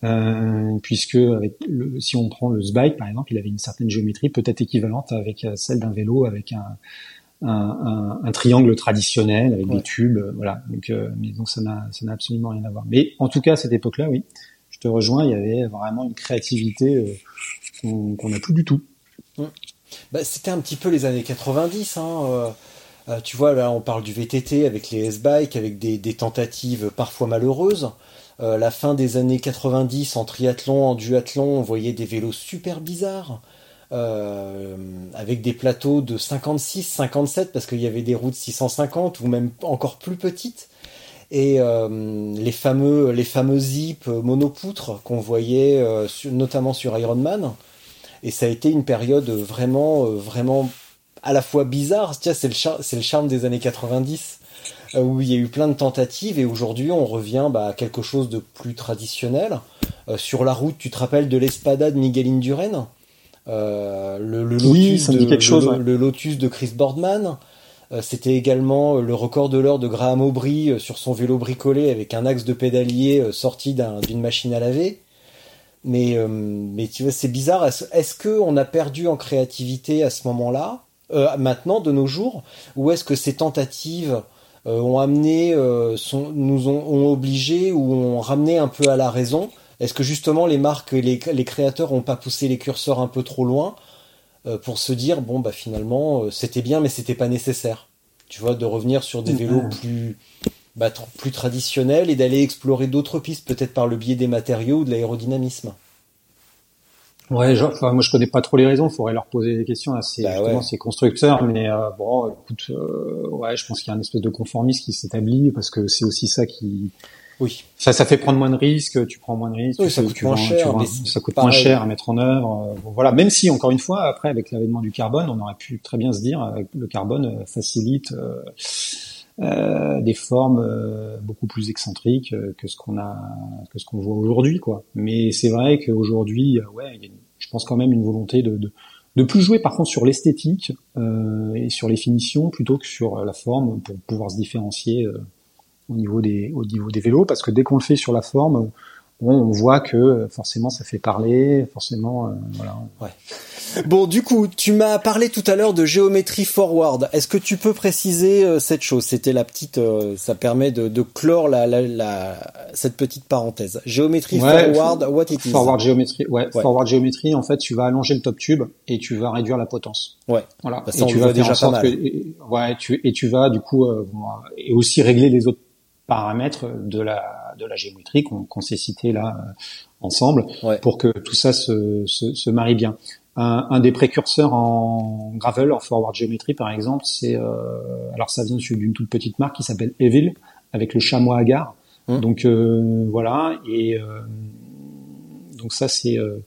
euh, puisque avec le, si on prend le Zbike par exemple, il avait une certaine géométrie peut-être équivalente avec euh, celle d'un vélo avec un un, un, un, triangle traditionnel avec des tubes, voilà. Donc, mais donc ça n'a ça n'a absolument rien à voir. Mais en tout cas, à cette époque-là, oui, te rejoins, il y avait vraiment une créativité euh, qu'on n'a plus du tout. Mmh. Bah, c'était un petit peu les années 90. Hein, euh, euh, tu vois, là, on parle du VTT avec les S-Bike, avec des, tentatives parfois malheureuses. la fin des années 90 en triathlon, en duathlon, on voyait des vélos super bizarres. avec des plateaux de 56, 57 parce qu'il y avait des routes 650 ou même encore plus petites et euh, les fameux les fameux zip monopoutres qu'on voyait euh, notamment sur Iron Man. Et ça a été une période vraiment euh, vraiment à la fois bizarre. C'est le c'est le charme des années 90 où il y a eu plein de tentatives et aujourd'hui on revient bah, à quelque chose de plus traditionnel. Sur la route tu te rappelles de l'Espada de Miguel Indurain le, le, Lotus de, le, Lotus de Chris Boardman. euh, c'était également euh, le record de l'heure de Graham Aubry euh, sur son vélo bricolé avec un axe de pédalier sorti d'une machine à laver. Mais, tu vois, c'est bizarre. Est-ce qu'on a perdu en créativité à ce moment-là, maintenant, de nos jours, ou est-ce que ces tentatives ont amené, nous ont, obligé ou ont ramené un peu à la raison? Est-ce que justement les marques, les, les créateurs n'ont pas poussé les curseurs un peu trop loin? euh, pour se dire bon bah finalement euh, c'était bien mais c'était pas nécessaire. Tu vois, de revenir sur des vélos plus bah, plus traditionnels et d'aller explorer d'autres pistes, peut-être par le biais des matériaux ou de l'aérodynamisme. Ouais, enfin, moi je connais pas trop les raisons, il faudrait leur poser des questions à ces, bah ces constructeurs, mais euh, bon, écoute, ouais, je pense qu'il y a un espèce de conformisme qui s'établit parce que c'est aussi ça qui, oui. Ça, ça fait prendre moins de risques, tu prends moins de risques, ça coûte moins cher, ça coûte moins cher à mettre en œuvre. Euh, voilà, même si encore une fois, après avec l'avènement du carbone, on aurait pu très bien se dire, euh, le carbone euh, facilite euh, des formes beaucoup plus excentriques que ce qu'on a, que ce qu'on voit aujourd'hui, quoi. Mais c'est vrai qu'aujourd'hui, ouais, il y a, je pense quand même une volonté de, de de plus jouer par contre sur l'esthétique euh, et sur les finitions plutôt que sur la forme pour pouvoir se différencier euh, au niveau des au niveau des vélos parce que dès qu'on le fait sur la forme on voit que forcément ça fait parler forcément euh, voilà ouais. Bon, du coup, tu m'as parlé tout à l'heure de géométrie forward. Est-ce que tu peux préciser euh, cette chose? C'était la petite, euh, ça permet de, de clore la, la, la, cette petite parenthèse. Géométrie forward, what it is? Forward géométrie, ouais, Forward géométrie. En fait, tu vas allonger le top tube et tu vas réduire la potence. Ouais. Voilà. Bah, ça, et tu vas déjà pas mal. Que, et, ouais, tu, et tu vas du coup euh, et aussi régler les autres paramètres de la de la géométrie qu'on s'est cité là ensemble ouais. pour que tout ça se, se, se marie bien un, un, des précurseurs en gravel, en forward geometry par exemple, c'est euh, alors ça vient d'une toute petite marque qui s'appelle Evil avec le chamois agar. Mmh. Donc euh, voilà et euh, donc ça c'est euh,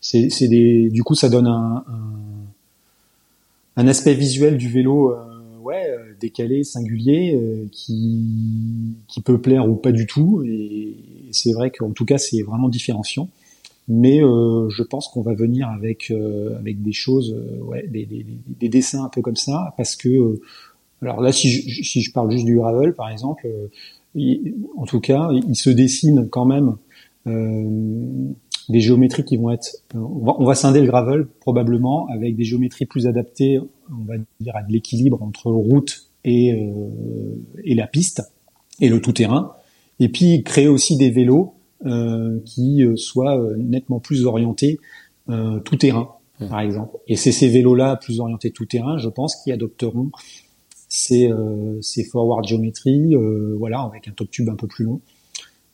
c'est des du coup ça donne un, un, un aspect visuel du vélo euh, ouais décalé singulier qui qui peut plaire ou pas du tout. Et c'est vrai qu'en tout cas c'est vraiment différenciant. Mais euh, je pense qu'on va venir avec euh, avec des choses, euh, ouais, des, des, des, dessins un peu comme ça, parce que euh, alors là, si je, si je parle juste du gravel, par exemple, il, en tout cas, il, se dessine quand même des géométries qui vont être, on va, on va, scinder le gravel probablement avec des géométries plus adaptées, on va dire à de l'équilibre entre route et et la piste et le tout terrain, et puis créer aussi des vélos euh, qui euh, soit euh, nettement plus orienté tout terrain, mmh. par exemple. Et c'est ces vélos-là plus orientés tout terrain, je pense, qui adopteront ces, ces forward géométrie, voilà, avec un top tube un peu plus long.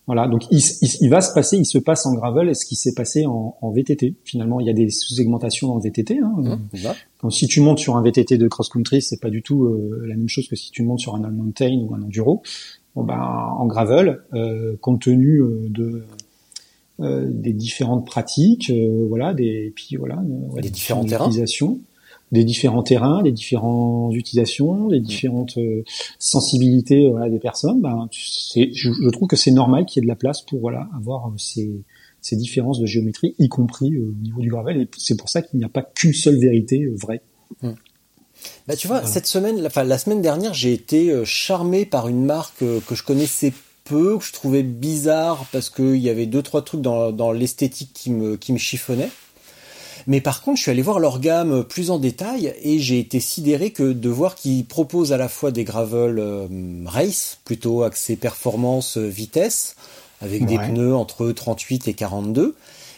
Voilà, donc il, il, va se passer, il se passe en gravel et ce qui s'est passé en, en, VTT. Finalement, il y a des sous-segmentations en VTT. Hein. Mmh, Quand si tu montes sur un VTT de cross-country, c'est pas du tout euh, la même chose que si tu montes sur un mountain ou un enduro. Bon, ben, en gravel, euh, compte tenu euh, de euh, des différentes pratiques, euh, voilà, des puis voilà, ouais, des, des différents terrains, des différents terrains, des différentes utilisations, des différentes sensibilités voilà, des personnes. Ben, je, je trouve que c'est normal qu'il y ait de la place pour voilà avoir ces ces différences de géométrie, y compris au niveau du gravel. Et c'est pour ça qu'il n'y a pas qu'une seule vérité vraie. Hum. Bah, tu vois, cette semaine, enfin, la semaine dernière, j'ai été euh, charmé par une marque euh, que je connaissais peu, que je trouvais bizarre parce qu'il y avait deux, trois trucs dans, dans l'esthétique qui me, qui me chiffonnaient. Mais par contre, je suis allé voir leur gamme plus en détail et j'ai été sidéré que de voir qu'ils proposent à la fois des gravel euh, race, plutôt axés performance, vitesse, avec ouais. des pneus entre 38 et 42,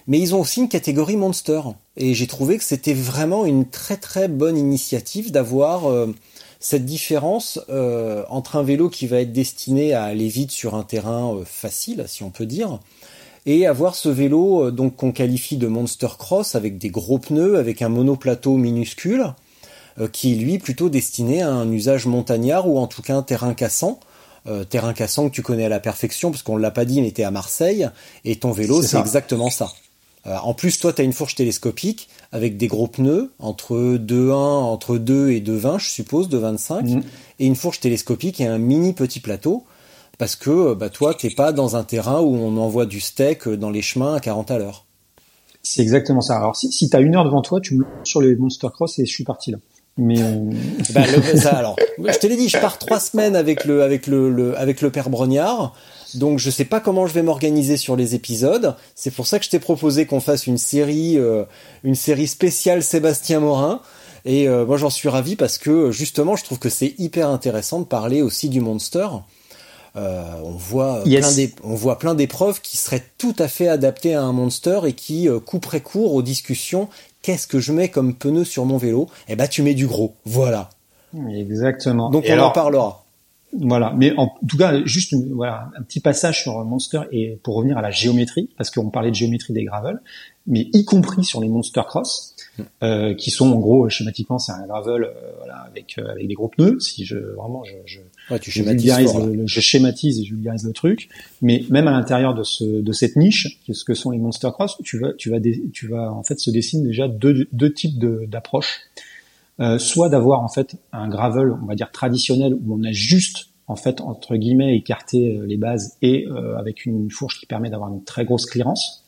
mais ils ont aussi une catégorie monster. Et j'ai trouvé que c'était vraiment une très très bonne initiative d'avoir euh, cette différence euh, entre un vélo qui va être destiné à aller vite sur un terrain euh, facile, si on peut dire, et avoir ce vélo euh, donc qu'on qualifie de monster cross avec des gros pneus, avec un monoplateau minuscule, euh, qui est lui plutôt destiné à un usage montagnard ou en tout cas un terrain cassant. Euh, terrain cassant que tu connais à la perfection, parce qu'on l'a pas dit, mais t'es à Marseille, et ton vélo, c'est exactement ça. Euh, en plus, toi, tu as une fourche télescopique avec des gros pneus entre 2,1, entre 2 et 2,20, je suppose, 2,25, mmh. et une fourche télescopique et un mini petit plateau, parce que bah, toi, t'es pas dans un terrain où on envoie du steak dans les chemins à 40 à l'heure. C'est exactement ça. Alors, si, si tu as une heure devant toi, tu me sur les Monster Cross et je suis parti là. Mais euh... bah, le, ça, alors, je te l'ai dit, je pars trois semaines avec le avec le, le avec le père Brognard. Donc je sais pas comment je vais m'organiser sur les épisodes. C'est pour ça que je t'ai proposé qu'on fasse une série, euh, une série spéciale Sébastien Morin. Et euh, moi j'en suis ravi parce que justement je trouve que c'est hyper intéressant de parler aussi du Monster. Euh, on voit yes. plein on voit plein d'épreuves qui seraient tout à fait adaptées à un Monster et qui euh, couperaient court aux discussions. Qu'est-ce que je mets comme pneu sur mon vélo? Eh ben tu mets du gros. Voilà. Exactement. Donc et on alors... en parlera. Voilà, mais en tout cas, juste voilà un petit passage sur Monster et pour revenir à la géométrie, parce qu'on parlait de géométrie des gravel, mais y compris sur les Monster Cross, euh, qui sont en gros schématiquement c'est un gravel euh, voilà, avec euh, avec des gros pneus. Si je vraiment je je, ouais, tu je, vulgarise le, le, je schématise et je vulgarise le truc, mais même à l'intérieur de ce de cette niche, ce que sont les Monster Cross, tu vas tu vas tu vas en fait se dessinent déjà deux deux types d'approches. Euh, soit d'avoir en fait un gravel, on va dire traditionnel, où on a juste en fait entre guillemets écarter les bases et avec une fourche qui permet d'avoir une très grosse clearance.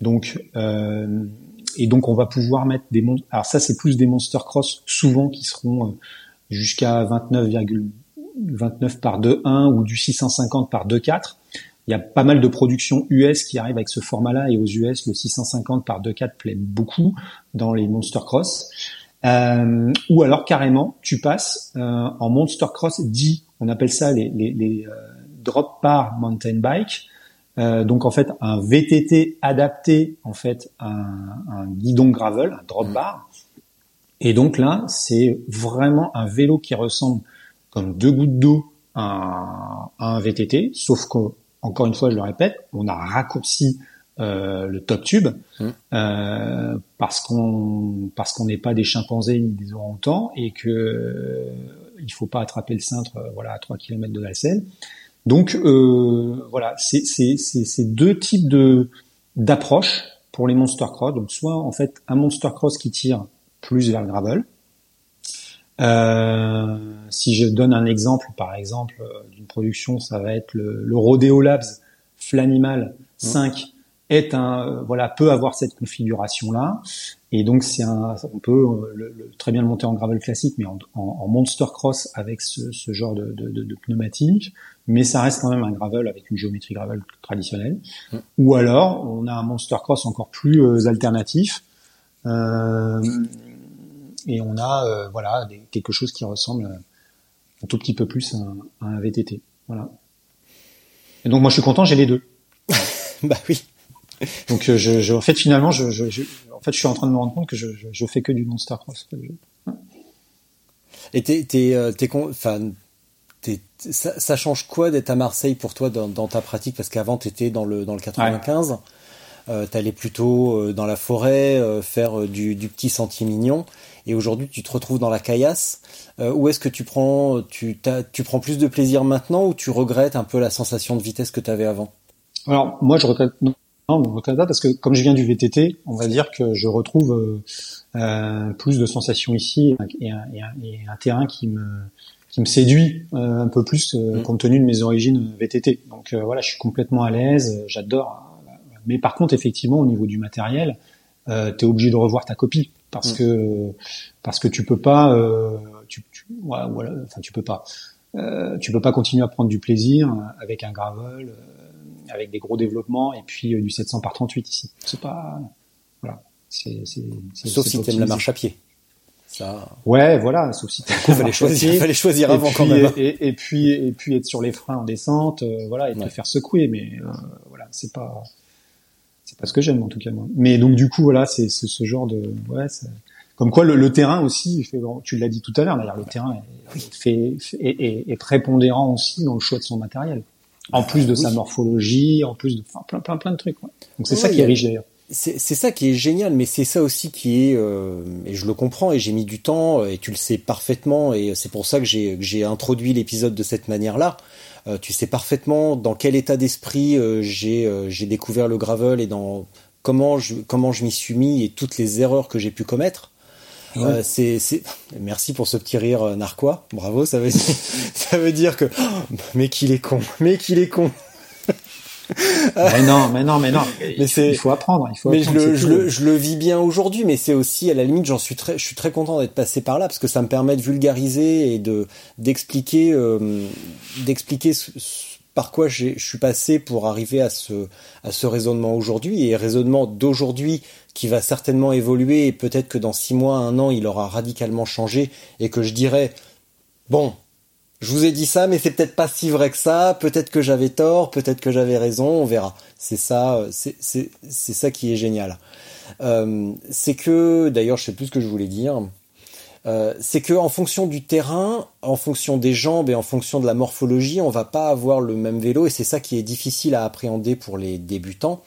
Donc et donc on va pouvoir mettre des monstres. Alors ça c'est plus des monster cross souvent qui seront jusqu'à 29,29 par 2.1 ou du 650 par 2.4. Il y a pas mal de productions US qui arrivent avec ce format-là et aux US le 650 par 2.4 plaît beaucoup dans les monster cross. Euh, ou alors carrément tu passes euh, en monster cross dit on appelle ça les, les, les euh, drop par mountain bike. Euh, donc en fait un VTT adapté en fait à un, un guidon gravel, un drop mmh. bar et donc là, c'est vraiment un vélo qui ressemble comme deux gouttes d'eau à, un VTT, sauf qu'encore une fois, je le répète, on a raccourci euh, le top tube mmh. euh, parce qu'on parce qu'on n'est pas des chimpanzés ni des orang-outans et que euh, il faut pas attraper le cintre euh, voilà à 3 km de la selle. Donc euh, voilà, c'est c'est deux types de d'approche pour les monster cross. Donc soit en fait un monster cross qui tire plus vers le gravel. Euh, si je donne un exemple, par exemple, euh, d'une production, ça va être le, le Rodeo Labs Flanimal 5 est un euh, voilà peut avoir cette configuration là et donc c'est un on peut le, très bien le monter en gravel classique mais en, en, monster cross avec ce, ce genre de, de, de, pneumatique. Mais ça reste quand même un gravel avec une géométrie gravel traditionnelle. Ou alors on a un monster cross encore plus alternatif. Euh, et on a euh, voilà quelque chose qui ressemble un tout petit peu plus à, un VTT. Voilà. Et donc moi je suis content, j'ai les deux. bah oui. Donc euh, je, je, en fait finalement je, je, en fait je suis en train de me rendre compte que je, je, fais que du Monster Cross. Et t'es t'es t'es enfin ça, ça, change quoi d'être à Marseille pour toi dans, dans ta pratique? Parce qu'avant t'étais dans le dans le 95 euh, t'allais plutôt euh, dans la forêt euh, faire du, du petit sentier mignon et aujourd'hui tu te retrouves dans la caillasse. où est-ce que tu prends tu, tu prends plus de plaisir maintenant ou tu regrettes un peu la sensation de vitesse que tu avais avant? Alors moi je regrette non, je regrette pas parce que comme je viens du VTT, on va dire que je retrouve euh, plus de sensations ici et un, et, un, et un, terrain qui me qui me séduit euh, un peu plus euh, mm. compte tenu de mes origines VTT. Donc voilà, je suis complètement à l'aise, j'adore mais par contre, effectivement, au niveau du matériel, euh, tu es obligé de revoir ta copie parce mm. que parce que tu peux pas, euh, tu, tu voilà, enfin tu peux pas, euh, tu peux pas continuer à prendre du plaisir avec un gravel, euh, avec des gros développements et puis euh, du 700 par 38 ici. C'est pas, voilà, c'est sauf si t'aimes la marche à pied. Ça... Ouais, voilà, sauf si il fallait choisir, fallait choisir avant quand même. Et, et, puis et puis être sur les freins en descente, euh, voilà, et te faire secouer, mais voilà, c'est pas c'est pas ce que j'aime en tout cas moi. Mais donc du coup voilà, c'est ce genre de ouais, comme quoi le, terrain aussi, fait, tu l'as dit tout à l'heure d'ailleurs, le terrain est, fait, est, prépondérant aussi dans le choix de son matériel. En plus de sa morphologie, en plus de enfin, plein plein plein de trucs. Donc c'est ça qui est riche d'ailleurs. C'est ça qui est génial, mais c'est ça aussi qui est, euh, et je le comprends, et j'ai mis du temps, et tu le sais parfaitement, et c'est pour ça que j'ai introduit l'épisode de cette manière-là. Euh, tu sais parfaitement dans quel état d'esprit euh, j'ai euh, j'ai découvert le gravel et dans comment je comment je m'y suis mis et toutes les erreurs que j'ai pu commettre. Euh, c'est, c'est, merci pour ce petit rire narquois. Bravo, ça veut, ça veut dire que, mais qu'il est con, mais qu'il est con. mais non, mais non, mais non. Mais c'est, il faut apprendre. Il faut mais je, le, je, le, je le vis bien aujourd'hui, mais c'est aussi à la limite, j'en suis très, je suis très content d'être passé par là parce que ça me permet de vulgariser et de d'expliquer, euh, d'expliquer par quoi je suis passé pour arriver à ce à ce raisonnement aujourd'hui et raisonnement d'aujourd'hui qui va certainement évoluer et peut-être que dans six mois, un an, il aura radicalement changé et que je dirais bon, je vous ai dit ça, mais c'est peut-être pas si vrai que ça. Peut-être que j'avais tort, peut-être que j'avais raison. On verra. C'est ça, c'est c'est ça qui est génial. Euh, c'est que, d'ailleurs, je sais plus ce que je voulais dire. Euh, c'est que en fonction du terrain, en fonction des jambes et en fonction de la morphologie, on va pas avoir le même vélo et c'est ça qui est difficile à appréhender pour les débutants.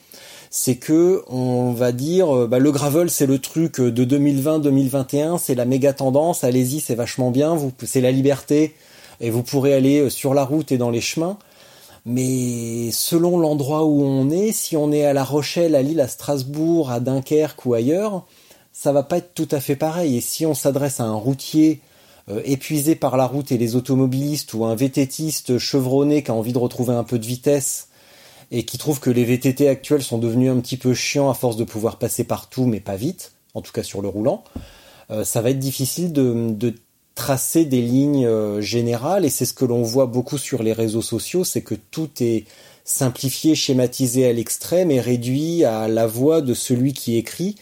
C'est que on va dire, euh, bah, le gravel c'est le truc de 2020-2021, c'est la méga tendance. Allez-y, c'est vachement bien. C'est la liberté et vous pourrez aller euh, sur la route et dans les chemins. Mais selon l'endroit où on est, si on est à La Rochelle, à Lille, à Strasbourg, à Dunkerque ou ailleurs, ça va pas être tout à fait pareil. Et si on s'adresse à un routier euh, épuisé par la route et les automobilistes ou un VTTiste chevronné qui a envie de retrouver un peu de vitesse et qui trouve que les VTT actuels sont devenus un petit peu chiants à force de pouvoir passer partout mais pas vite, en tout cas sur le roulant, euh, ça va être difficile de, de tracer des lignes euh, générales et c'est ce que l'on voit beaucoup sur les réseaux sociaux, c'est que tout est simplifié, schématisé à l'extrême et réduit à la voix de celui qui écrit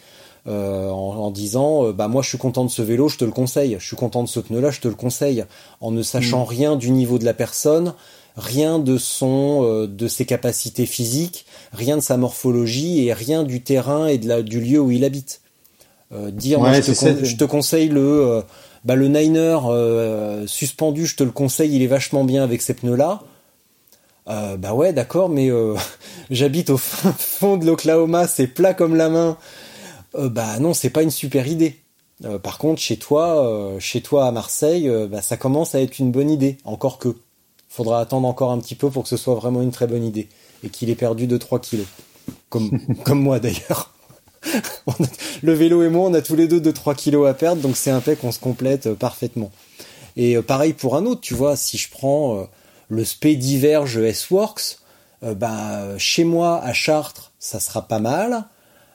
euh, en, disant euh, bah moi je suis content de ce vélo, je te le conseille, je suis content de ce pneu là, je te le conseille, en ne sachant mm. rien du niveau de la personne, rien de son euh, de ses capacités physiques, rien de sa morphologie et rien du terrain et de la, du lieu où il habite. dire je, te je, te conseille le bah le Niner suspendu, je te le conseille, il est vachement bien avec ces pneus là. bah ouais, d'accord, mais j'habite au fond de l'Oklahoma, c'est plat comme la main euh, bah non, c'est pas une super idée. Euh, par contre, chez toi, euh, chez toi à Marseille, bah, ça commence à être une bonne idée. Encore que, faudra attendre encore un petit peu pour que ce soit vraiment une très bonne idée et qu'il ait perdu 2-3 kilos, comme comme moi d'ailleurs. le vélo et moi, on a tous les deux 2-3 kilos à perdre, donc c'est un fait qu'on se complète parfaitement. Et pareil pour un autre, tu vois, si je prends le Spediverge S-Works, bah, chez moi à Chartres, ça sera pas mal.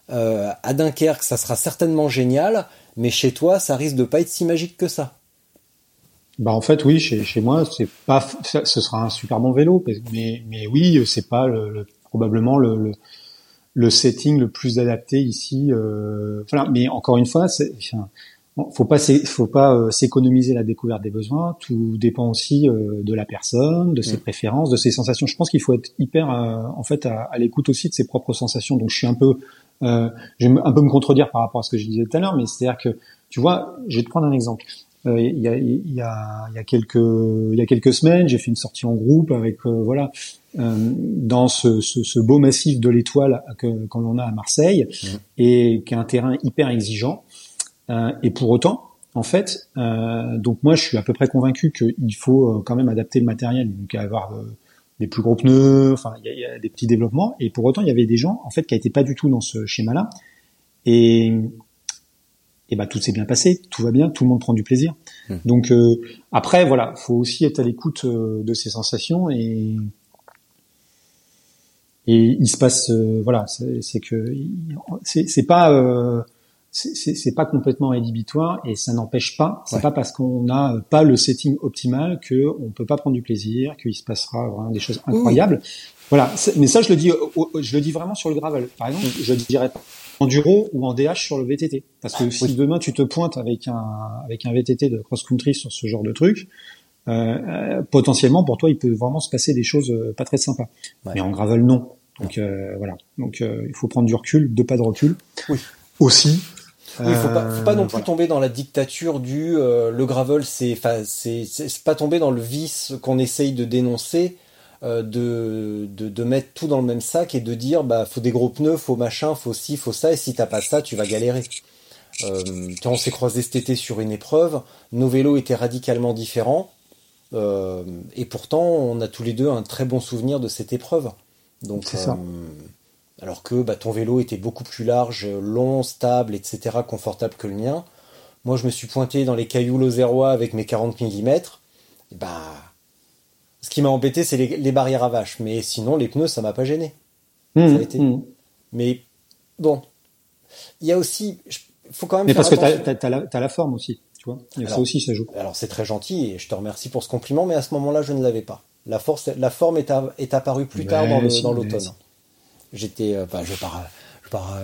Euh, à Dunkerque, ça sera certainement génial, mais chez toi, ça risque de pas être si magique que ça. Bah en fait oui chez, chez moi c'est pas ce sera un super bon vélo mais mais oui c'est pas le, probablement le, le, setting le plus adapté ici euh, voilà mais encore une fois c'est enfin, faut pas faut pas euh, s'économiser la découverte des besoins tout dépend aussi euh, de la personne de ses mm. préférences de ses sensations je pense qu'il faut être hyper en fait à, à l'écoute aussi de ses propres sensations donc je suis un peu euh, je vais un peu me contredire par rapport à ce que je disais tout à l'heure, mais c'est-à-dire que, tu vois, je vais te prendre un exemple. Euh, il, y a, y a, y a quelques il y a quelques semaines, j'ai fait une sortie en groupe avec euh, voilà euh, dans ce, ce, ce, beau massif de l'Étoile que qu'on l'on a à Marseille mmh. et qui est un terrain hyper exigeant. Euh, et pour autant, en fait, donc moi je suis à peu près convaincu qu'il faut quand même adapter le matériel, donc avoir des plus gros pneus, enfin il y, a, des petits développements. Et pour autant, il y avait des gens en fait qui n'étaient pas du tout dans ce schéma-là. Et et bah tout s'est bien passé, tout va bien, tout le monde prend du plaisir. Hmm. Donc euh, après voilà, faut aussi être à l'écoute euh, de ses sensations et et il se passe euh, voilà, c'est que c'est pas c'est pas complètement rédhibitoire et ça n'empêche pas, c'est pas parce qu'on n'a pas le setting optimal que on peut pas prendre du plaisir, qu'il se passera vraiment des choses incroyables. Voilà, mais ça je le dis, je le dis vraiment sur le gravel. Par exemple, je dirais enduro ou en DH sur le VTT, parce que si demain tu te pointes avec un avec un VTT de cross country sur ce genre de truc, euh, euh, potentiellement pour toi il peut vraiment se passer des choses euh, pas très sympas. Mais en gravel non. Donc euh, voilà, donc il faut prendre du recul, deux pas de recul. Oui. Aussi, il faut pas, faut pas non euh, plus tomber dans la dictature du euh, le gravel, c'est, c'est, c'est pas tomber dans le vice qu'on essaye de dénoncer, euh, de, de, de mettre tout dans le même sac et de dire bah faut des gros pneus, faut machin, faut ci, faut ça, et si t'as pas ça, tu vas galérer. Euh, on s'est croisé cet été sur une épreuve, nos vélos étaient radicalement différents, euh, et pourtant on a tous les deux un très bon souvenir de cette épreuve. Donc c'est ça alors que bah, ton vélo était beaucoup plus large, long, stable, etc., confortable que le mien. Moi, je me suis pointé dans les cailloux lausérois avec mes 40 mm. Et bah, ce qui m'a embêté, c'est les, barrières à vaches. Mais sinon, les pneus, ça m'a pas gêné. Mmh, ça a été. Mmh. Mais bon, il y a aussi, il faut quand même. Mais parce que t'as as, as, la forme aussi, tu vois. ça aussi, ça joue. Alors c'est très gentil et je te remercie pour ce compliment, mais à ce moment-là, je ne l'avais pas. La force, la forme est, est apparue plus tard dans l'automne j'étais, euh, je vais pas,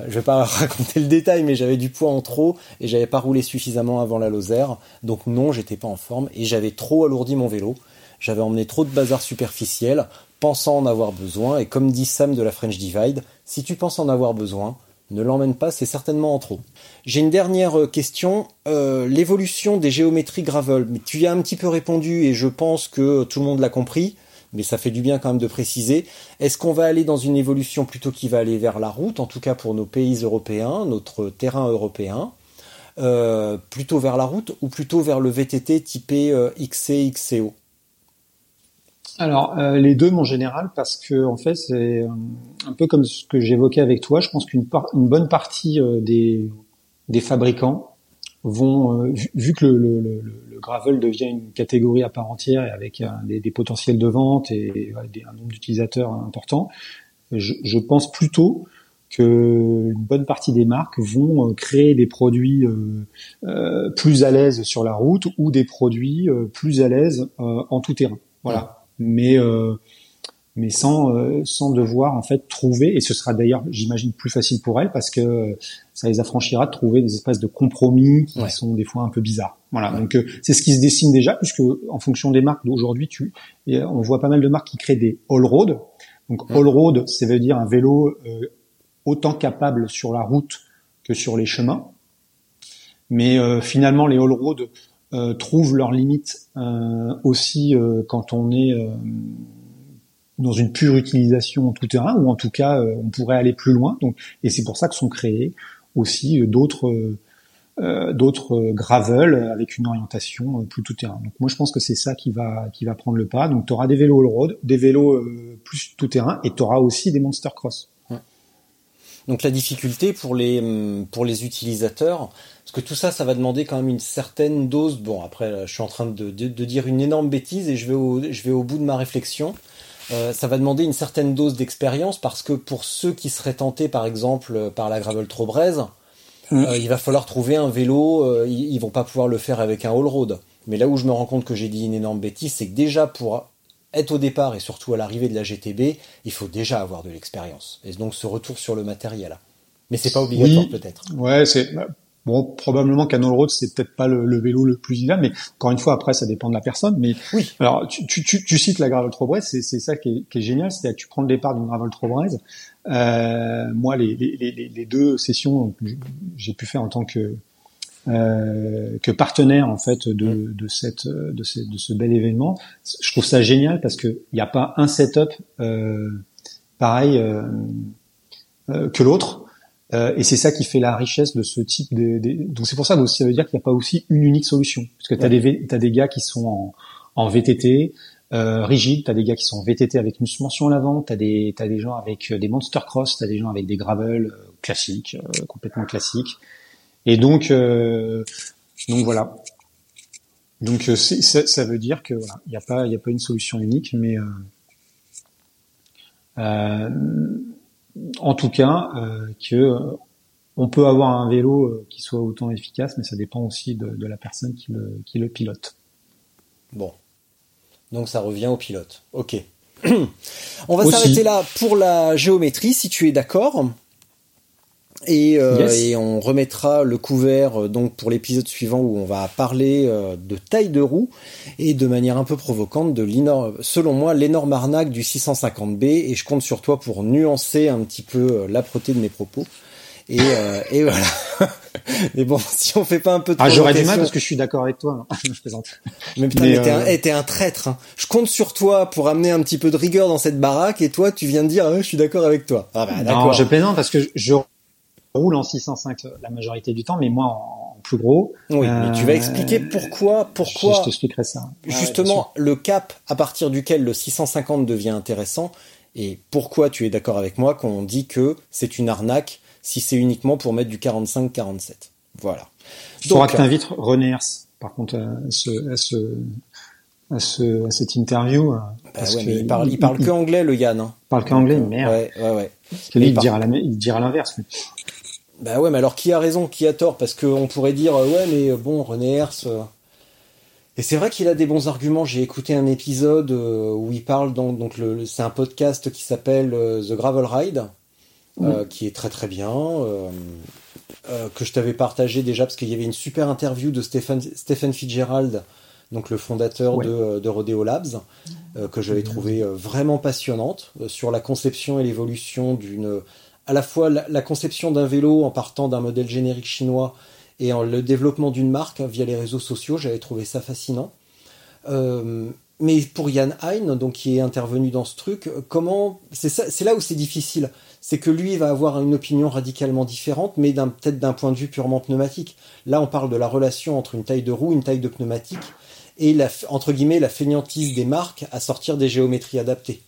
je vais pas, raconter le détail, mais j'avais du poids en trop et j'avais pas roulé suffisamment avant la Lozère, donc non, j'étais pas en forme et j'avais trop alourdi mon vélo. J'avais emmené trop de bazar superficiel, pensant en avoir besoin, et comme dit Sam de la French Divide, si tu penses en avoir besoin, ne l'emmène pas, c'est certainement en trop. J'ai une dernière euh, question, euh, l'évolution des géométries gravel. Tu y as un petit peu répondu et je pense que tout le monde l'a compris mais ça fait du bien quand même de préciser. Est-ce qu'on va aller dans une évolution plutôt qui va aller vers la route, en tout cas pour nos pays européens, notre terrain européen, euh, plutôt vers la route ou plutôt vers le VTT typé euh, XC, XCO alors euh, les deux mon général parce que en fait c'est un peu comme ce que j'évoquais avec toi. Je pense qu'une une bonne partie des, des fabricants vont, euh, vu, que le, le, gravel devient une catégorie à part entière et avec des, potentiels de vente et, un nombre d'utilisateurs important, je, je, pense plutôt que une bonne partie des marques vont créer des produits euh, plus à l'aise sur la route ou des produits plus à l'aise en tout terrain. Voilà. Mais mais sans euh, sans devoir en fait trouver et ce sera d'ailleurs j'imagine plus facile pour elles parce que ça les affranchira de trouver des espaces de compromis qui sont des fois un peu bizarres. Voilà, donc euh, c'est ce qui se dessine déjà puisque en fonction des marques d'aujourd'hui, tu on voit pas mal de marques qui créent des all road. Donc all road, ça veut dire un vélo euh, autant capable sur la route que sur les chemins. Mais finalement les all road trouvent leurs limites aussi quand on est dans une pure utilisation tout terrain, ou en tout cas, euh, on pourrait aller plus loin. Donc, et c'est pour ça que sont créés aussi euh, d'autres euh, d'autres gravel avec une orientation plus tout terrain. Donc moi je pense que c'est ça qui va qui va prendre le pas. Donc tu auras des vélos all-road, des vélos plus tout terrain et tu auras aussi des monster cross. Donc la difficulté pour les hum, pour les utilisateurs, parce que tout ça, ça va demander quand même une certaine dose. Bon, après, je suis en train de, de, de dire une énorme bêtise et je vais au, je vais au bout de ma réflexion. Euh, ça va demander une certaine dose d'expérience parce que pour ceux qui seraient tentés par exemple euh, par la gravel trop braise, mm. euh, il va falloir trouver un vélo, ils, vont pas pouvoir le faire avec un all road. Mais là où je me rends compte que j'ai dit une énorme bêtise, c'est que déjà pour être au départ et surtout à l'arrivée de la GTB, il faut déjà avoir de l'expérience. Et donc ce retour sur le matériel. Mais c'est pas obligatoire peut-être. Ouais, c'est Bon, probablement qu'un all road c'est peut-être pas le, vélo le plus idéal, mais encore une fois après ça dépend de la personne. Mais oui. Alors tu, tu, tu, cites la gravel Trobrez, c'est c'est ça qui est, qui est génial, c'est-à-dire que tu prends le départ d'une gravel Trobrez. Euh, moi les, les, les, les, deux sessions j'ai pu faire en tant que euh, que partenaire en fait de, mm. de cette de ce, de ce bel événement, je trouve ça génial parce que il n'y a pas un setup euh, pareil euh, euh que l'autre. Euh, et c'est ça qui fait la richesse de ce type de, donc c'est pour ça que ça veut dire qu'il n'y a pas aussi une unique solution parce que tu as des as des gars qui sont en, en VTT euh, rigide, tu as des gars qui sont en VTT avec une suspension à l'avant, tu as des t'as des gens avec des monster cross, tu as des gens avec des gravel euh, classiques, complètement classiques. Et donc donc voilà. Donc ça, ça, veut dire que voilà, il n'y a pas il a pas une solution unique mais euh, en tout cas, euh, que euh, on peut avoir un vélo euh, qui soit autant efficace, mais ça dépend aussi de, la personne qui le, qui le pilote. Bon. Donc ça revient au pilote. Ok. on va s'arrêter là pour la géométrie, si tu es d'accord. Euh, et, on remettra le couvert euh, donc pour l'épisode suivant où on va parler euh, de taille de roue et de manière un peu provocante de l'énorme, selon moi, l'énorme arnaque du 650B et je compte sur toi pour nuancer un petit peu l'âpreté de mes propos. Et, et voilà. Mais bon, si on fait pas un peu de Ah, j'aurais du mal parce que je suis d'accord avec toi. je plaisante. Mais putain, mais, t'es un, un, traître. Hein. Je compte sur toi pour amener un petit peu de rigueur dans cette baraque et toi, tu viens de dire, ah, je suis d'accord avec toi. Ah bah, d'accord. je plaisante parce que je roule en 605 la majorité du temps, mais moi en, plus gros. Oui, mais tu vas expliquer euh, pourquoi, pourquoi. Je, t'expliquerai ça. Justement, le cap à partir duquel le 650 devient intéressant et pourquoi tu es d'accord avec moi quand on dit que c'est une arnaque si c'est uniquement pour mettre du 45-47. Voilà. Il faudra que tu invites René Hers, par contre, à ce, à ce, à cette interview. Bah parce ouais, il parle, il, parle que anglais, le Yann. Hein. Il parle qu'anglais, merde. Ouais, ouais, ouais. il, dira il dira l'inverse. Bah ouais, mais alors qui a raison, qui a tort? Parce qu'on pourrait dire, euh, ouais, mais euh, bon, René Hers... Euh, et c'est vrai qu'il a des bons arguments. J'ai écouté un épisode où il parle, donc, donc le, c'est un podcast qui s'appelle The Gravel Ride, qui est très très bien, que je t'avais partagé déjà, parce qu'il y avait une super interview de Stephen, Stephen Fitzgerald, donc le fondateur de, de, Rodeo Labs, que j'avais trouvé vraiment passionnante sur la conception et l'évolution d'une à la fois la, conception d'un vélo en partant d'un modèle générique chinois et le développement d'une marque via les réseaux sociaux, j'avais trouvé ça fascinant. Euh, mais pour Yann Hein, donc qui est intervenu dans ce truc, comment c'est là où c'est difficile, c'est que lui va avoir une opinion radicalement différente, mais peut-être d'un point de vue purement pneumatique. Là, on parle de la relation entre une taille de roue, une taille de pneumatique, et la, entre guillemets la fainéantise des marques à sortir des géométries adaptées.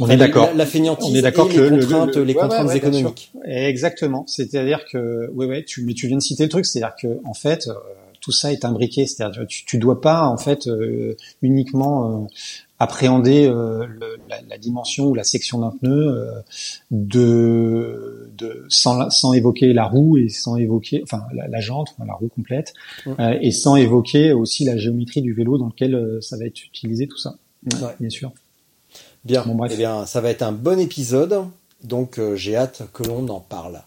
On est d'accord. La, la fainéantise On est d'accord et que les le- contraintes, le- les ouais, contraintes ouais, ouais, économiques. Exactement. C'est-à-dire que, ouais, ouais, tu, mais tu viens de citer le truc, c'est-à-dire que, en fait, euh, tout ça est imbriqué. C'est-à-dire, tu, tu dois pas, en fait, euh, uniquement euh, appréhender euh, la, la dimension ou la section d'un pneu euh, de, de sans, sans évoquer la roue et sans évoquer, enfin, la, la jante, enfin, la roue complète, et sans évoquer aussi la géométrie du vélo dans lequel euh, ça va être utilisé, tout ça. Bien sûr. Bien. Bon, bref. Eh bien, ça va être un bon épisode. Donc, euh, j'ai hâte que l'on en parle.